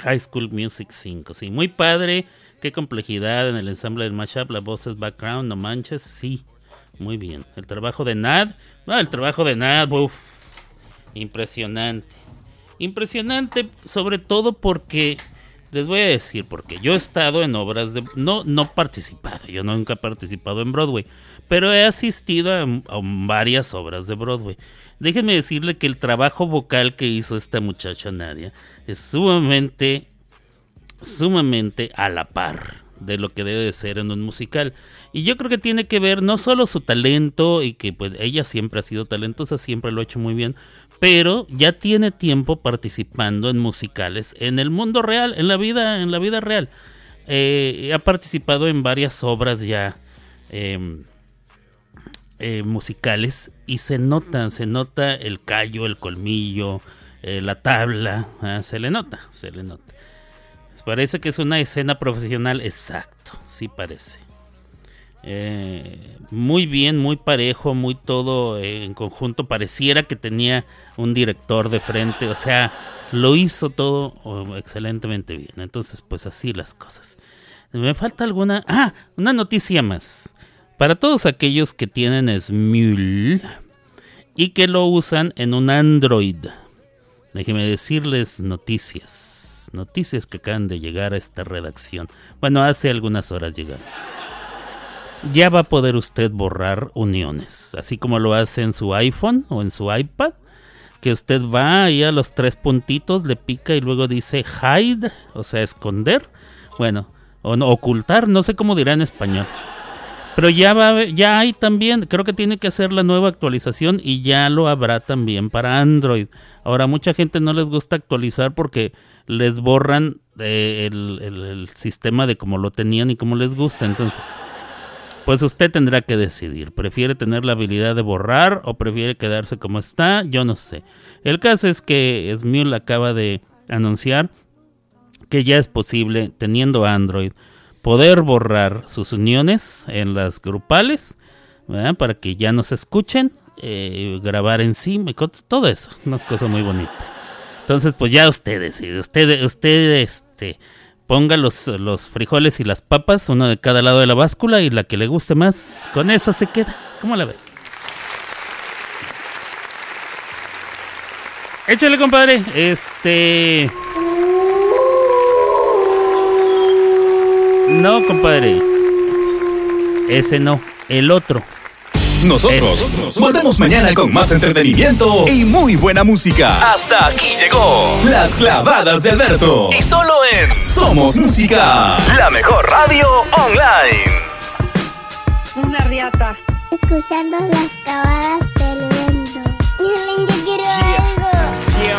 High School Music 5, sí, muy padre. Qué complejidad en el ensamble del mashup, las voces background, no manches, sí, muy bien. El trabajo de Nad, no, el trabajo de Nad, uff, impresionante. Impresionante, sobre todo porque les voy a decir, porque yo he estado en obras de. No, no participado, yo nunca he participado en Broadway, pero he asistido a varias obras de Broadway. Déjenme decirle que el trabajo vocal que hizo esta muchacha Nadia es sumamente, sumamente a la par de lo que debe de ser en un musical. Y yo creo que tiene que ver no solo su talento y que pues ella siempre ha sido talentosa, siempre lo ha hecho muy bien, pero ya tiene tiempo participando en musicales en el mundo real, en la vida, en la vida real. Eh, ha participado en varias obras ya em, eh, musicales y se nota, se nota el callo, el colmillo, eh, la tabla, ah, se le nota, se le nota. Parece que es una escena profesional, exacto, sí parece. Eh, muy bien, muy parejo, muy todo en conjunto. Pareciera que tenía un director de frente, o sea, lo hizo todo oh, excelentemente bien. Entonces, pues así las cosas. Me falta alguna. Ah, una noticia más. Para todos aquellos que tienen Smule y que lo usan en un Android, déjenme decirles noticias. Noticias que acaban de llegar a esta redacción. Bueno, hace algunas horas llegaron ya va a poder usted borrar uniones, así como lo hace en su iPhone o en su iPad, que usted va ahí a los tres puntitos, le pica y luego dice hide, o sea, esconder, bueno, o no, ocultar, no sé cómo dirá en español. Pero ya va, ya hay también, creo que tiene que hacer la nueva actualización y ya lo habrá también para Android. Ahora mucha gente no les gusta actualizar porque les borran eh, el, sistema de cómo lo tenían y cómo les gusta, entonces pues usted tendrá que decidir. ¿Prefiere tener la habilidad de borrar o prefiere quedarse como está? Yo no sé. El caso es que Smule acaba de anunciar que ya es posible, teniendo Android, poder borrar sus uniones en las grupales, ¿verdad? para que ya no se escuchen, eh, grabar encima, todo eso, una cosa muy bonita. Entonces, pues ya usted decide, usted, usted, este Ponga los, los frijoles y las papas, uno de cada lado de la báscula y la que le guste más, con eso se queda. ¿Cómo la ve? Échale, compadre. Este. No, compadre. Ese no. El otro. Nosotros volvemos mañana con más entretenimiento y muy buena música. Hasta aquí llegó Las Clavadas de Alberto. Y solo en Somos Música, la mejor radio online. Una riata. Escuchando las clavadas del viento. Miren, yo quiero algo. Yeah,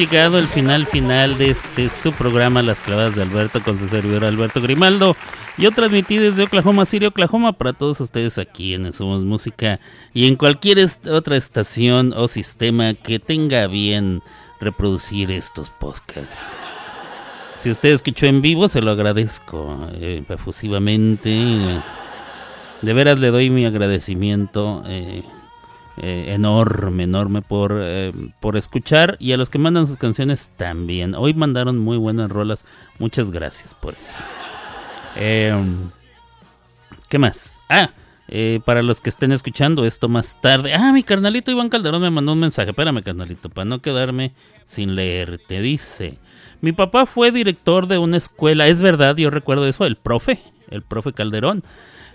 llegado al final final de este su programa Las Clavadas de Alberto con su servidor Alberto Grimaldo. Yo transmití desde Oklahoma City, Oklahoma para todos ustedes aquí en Somos Música y en cualquier otra estación o sistema que tenga bien reproducir estos podcasts. Si usted escuchó en vivo, se lo agradezco eh, efusivamente. De veras le doy mi agradecimiento. Eh, eh, enorme, enorme por, eh, por escuchar y a los que mandan sus canciones también. Hoy mandaron muy buenas rolas, muchas gracias por eso. Eh, ¿Qué más? Ah, para los que estén escuchando esto más tarde. Ah, mi carnalito Iván Calderón me mandó un mensaje. Espérame, carnalito, para no quedarme sin leer. Te dice: Mi papá fue director de una escuela. Es verdad, yo recuerdo eso, el profe, el profe Calderón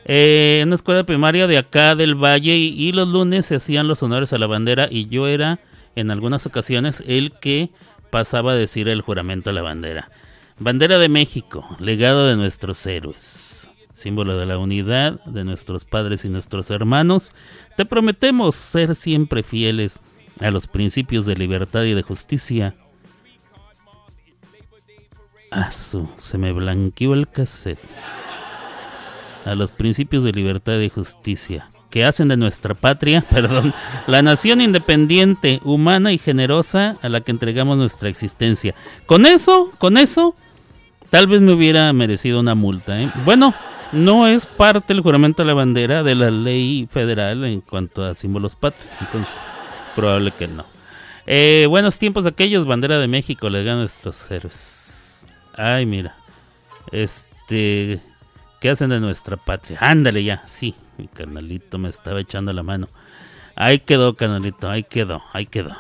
eh, en una escuela primaria de acá del Valle y, los lunes se hacían los honores a la bandera y yo era en algunas ocasiones el que pasaba a decir el juramento a la bandera. Bandera de México, legado de nuestros héroes. símbolo de la unidad de nuestros padres y nuestros hermanos, te prometemos ser siempre fieles a los principios de libertad y de justicia. Asu, se me blanqueó el cassette. A los principios de libertad y justicia que hacen de nuestra patria, <laughs> perdón, la nación independiente, humana y generosa a la que entregamos nuestra existencia. Con eso, con eso, tal vez me hubiera merecido una multa. ¿eh? Bueno, no es parte del juramento de la bandera de la ley federal en cuanto a símbolos patrios, entonces probable que no. Eh, buenos tiempos aquellos, bandera de México, le ganan nuestros héroes. Ay, mira, este, ¿qué hacen de nuestra patria? Ándale ya, sí, mi canalito me estaba echando la mano. Ahí quedó, canalito, ahí quedó, ahí quedó.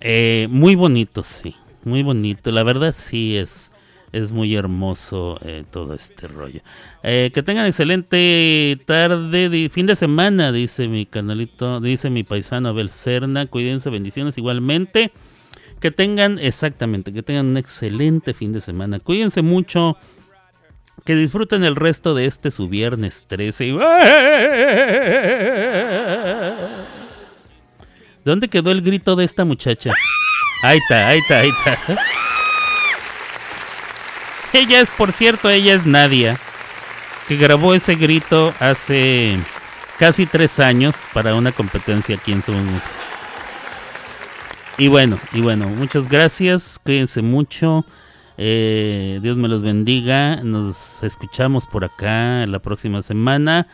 Eh, muy bonito, sí, muy bonito. La verdad sí es, es muy hermoso eh, todo este rollo. Eh, que tengan excelente tarde, de, fin de semana, dice mi canalito, dice mi paisano Abel Serna. Cuídense, bendiciones igualmente. Que tengan, exactamente, que tengan un excelente fin de semana. Cuídense mucho. Que disfruten el resto de este su viernes 13. y- ¿Dónde quedó el grito de esta muchacha? Ahí está, ahí está, ahí está. Ella es, por cierto, ella es Nadia, que grabó ese grito hace casi tres años para una competencia aquí en Somos Música. Y bueno, y bueno, muchas gracias, cuídense mucho. Eh, Dios me los bendiga. Nos escuchamos por acá la próxima semana.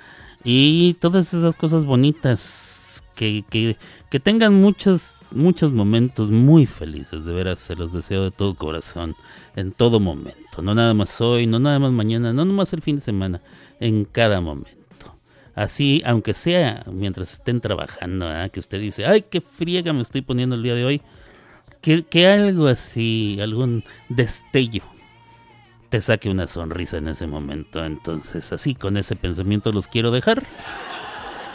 Y todas esas cosas bonitas. Que, que, que tengan muchos, muchos momentos muy felices. De veras, se los deseo de todo corazón. En todo momento. No nada más hoy, no nada más mañana, no nada más el fin de semana. En cada momento. Así, aunque sea mientras estén trabajando, ¿verdad? que usted dice, ay, qué friega me estoy poniendo el día de hoy. Que, algo así, algún destello, te saque una sonrisa en ese momento. Entonces, así, con ese pensamiento los quiero dejar.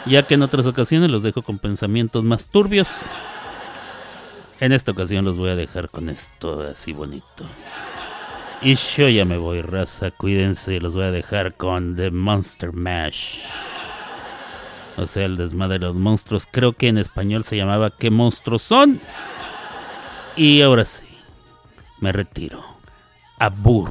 Ya que en otras ocasiones los dejo con pensamientos más turbios. En esta ocasión los voy a dejar con esto así bonito. Y yo ya me voy, raza. Cuídense, los voy a dejar con The Monster Mash. O sea, el desmadre de los monstruos. Creo que en español se llamaba ¿Qué monstruos son? Y ahora sí, me retiro. Abur.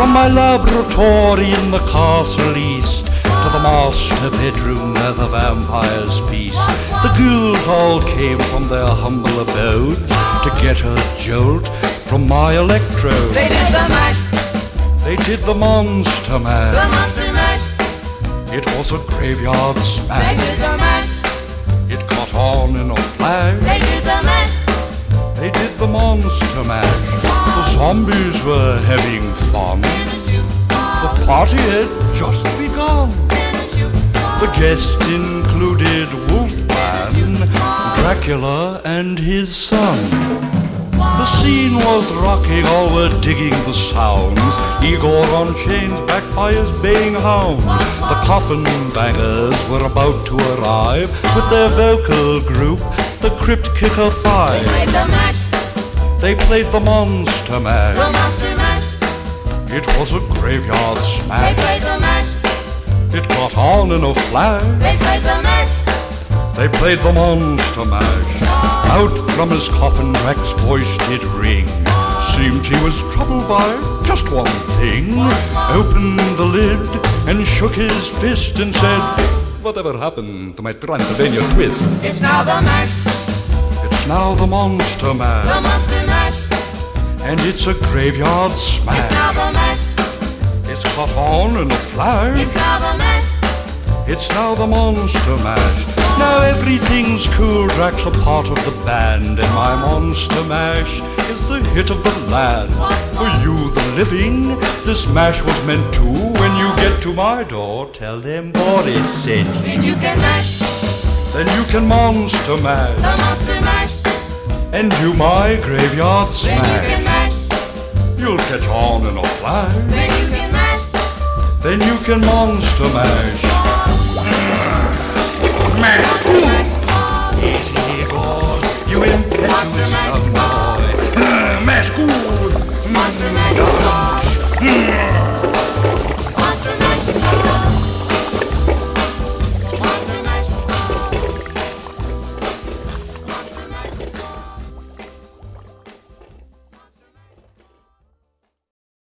from my laboratory in the castle east to the master bedroom where the vampires feast. The ghouls all came from their humble abodes to get a jolt from my electrode. They did the mash, They did the monster mash. the monster mash. It was a graveyard smash. They did the mash, It caught on in a flash. they did the mash. They did the monster mash. The zombies were having fun. The party had just begun. The guests included Wolfman, Dracula, and his son. The scene was rocking, all were digging the sounds. Igor on chains, backed by his baying hounds. The coffin bangers were about to arrive with their vocal group, the Crypt Kicker Five. Played the mash, They played the Monster Mash. the monster mash. It was a graveyard smash. They played the mash, It got on in a flash. they played the mash. They played the Monster Mash. Out from his coffin, Rex's voice did ring. Seemed he was troubled by just one thing. Opened the lid and shook his fist and said, Whatever happened to my Transylvania twist? It's now the mash, It's now the Monster Mash. The Monster Mash. And it's a graveyard smash. It's now the mash. It's caught on in a flash. It's now the mash. It's now the Monster Mash. Now everything's cool. Drax a part of the band, and my Monster Mash is the hit of the land. For you, the living, this mash was meant to. When you get to my door, tell them Boris sent you. Then you can mash. Then you can Monster Mash The Monster Mash. and do my graveyard you smash. Mash. You'll catch on in a flash. Then you can mash. Then you can Monster Mash. Mash. Easy, boy. You impetuous young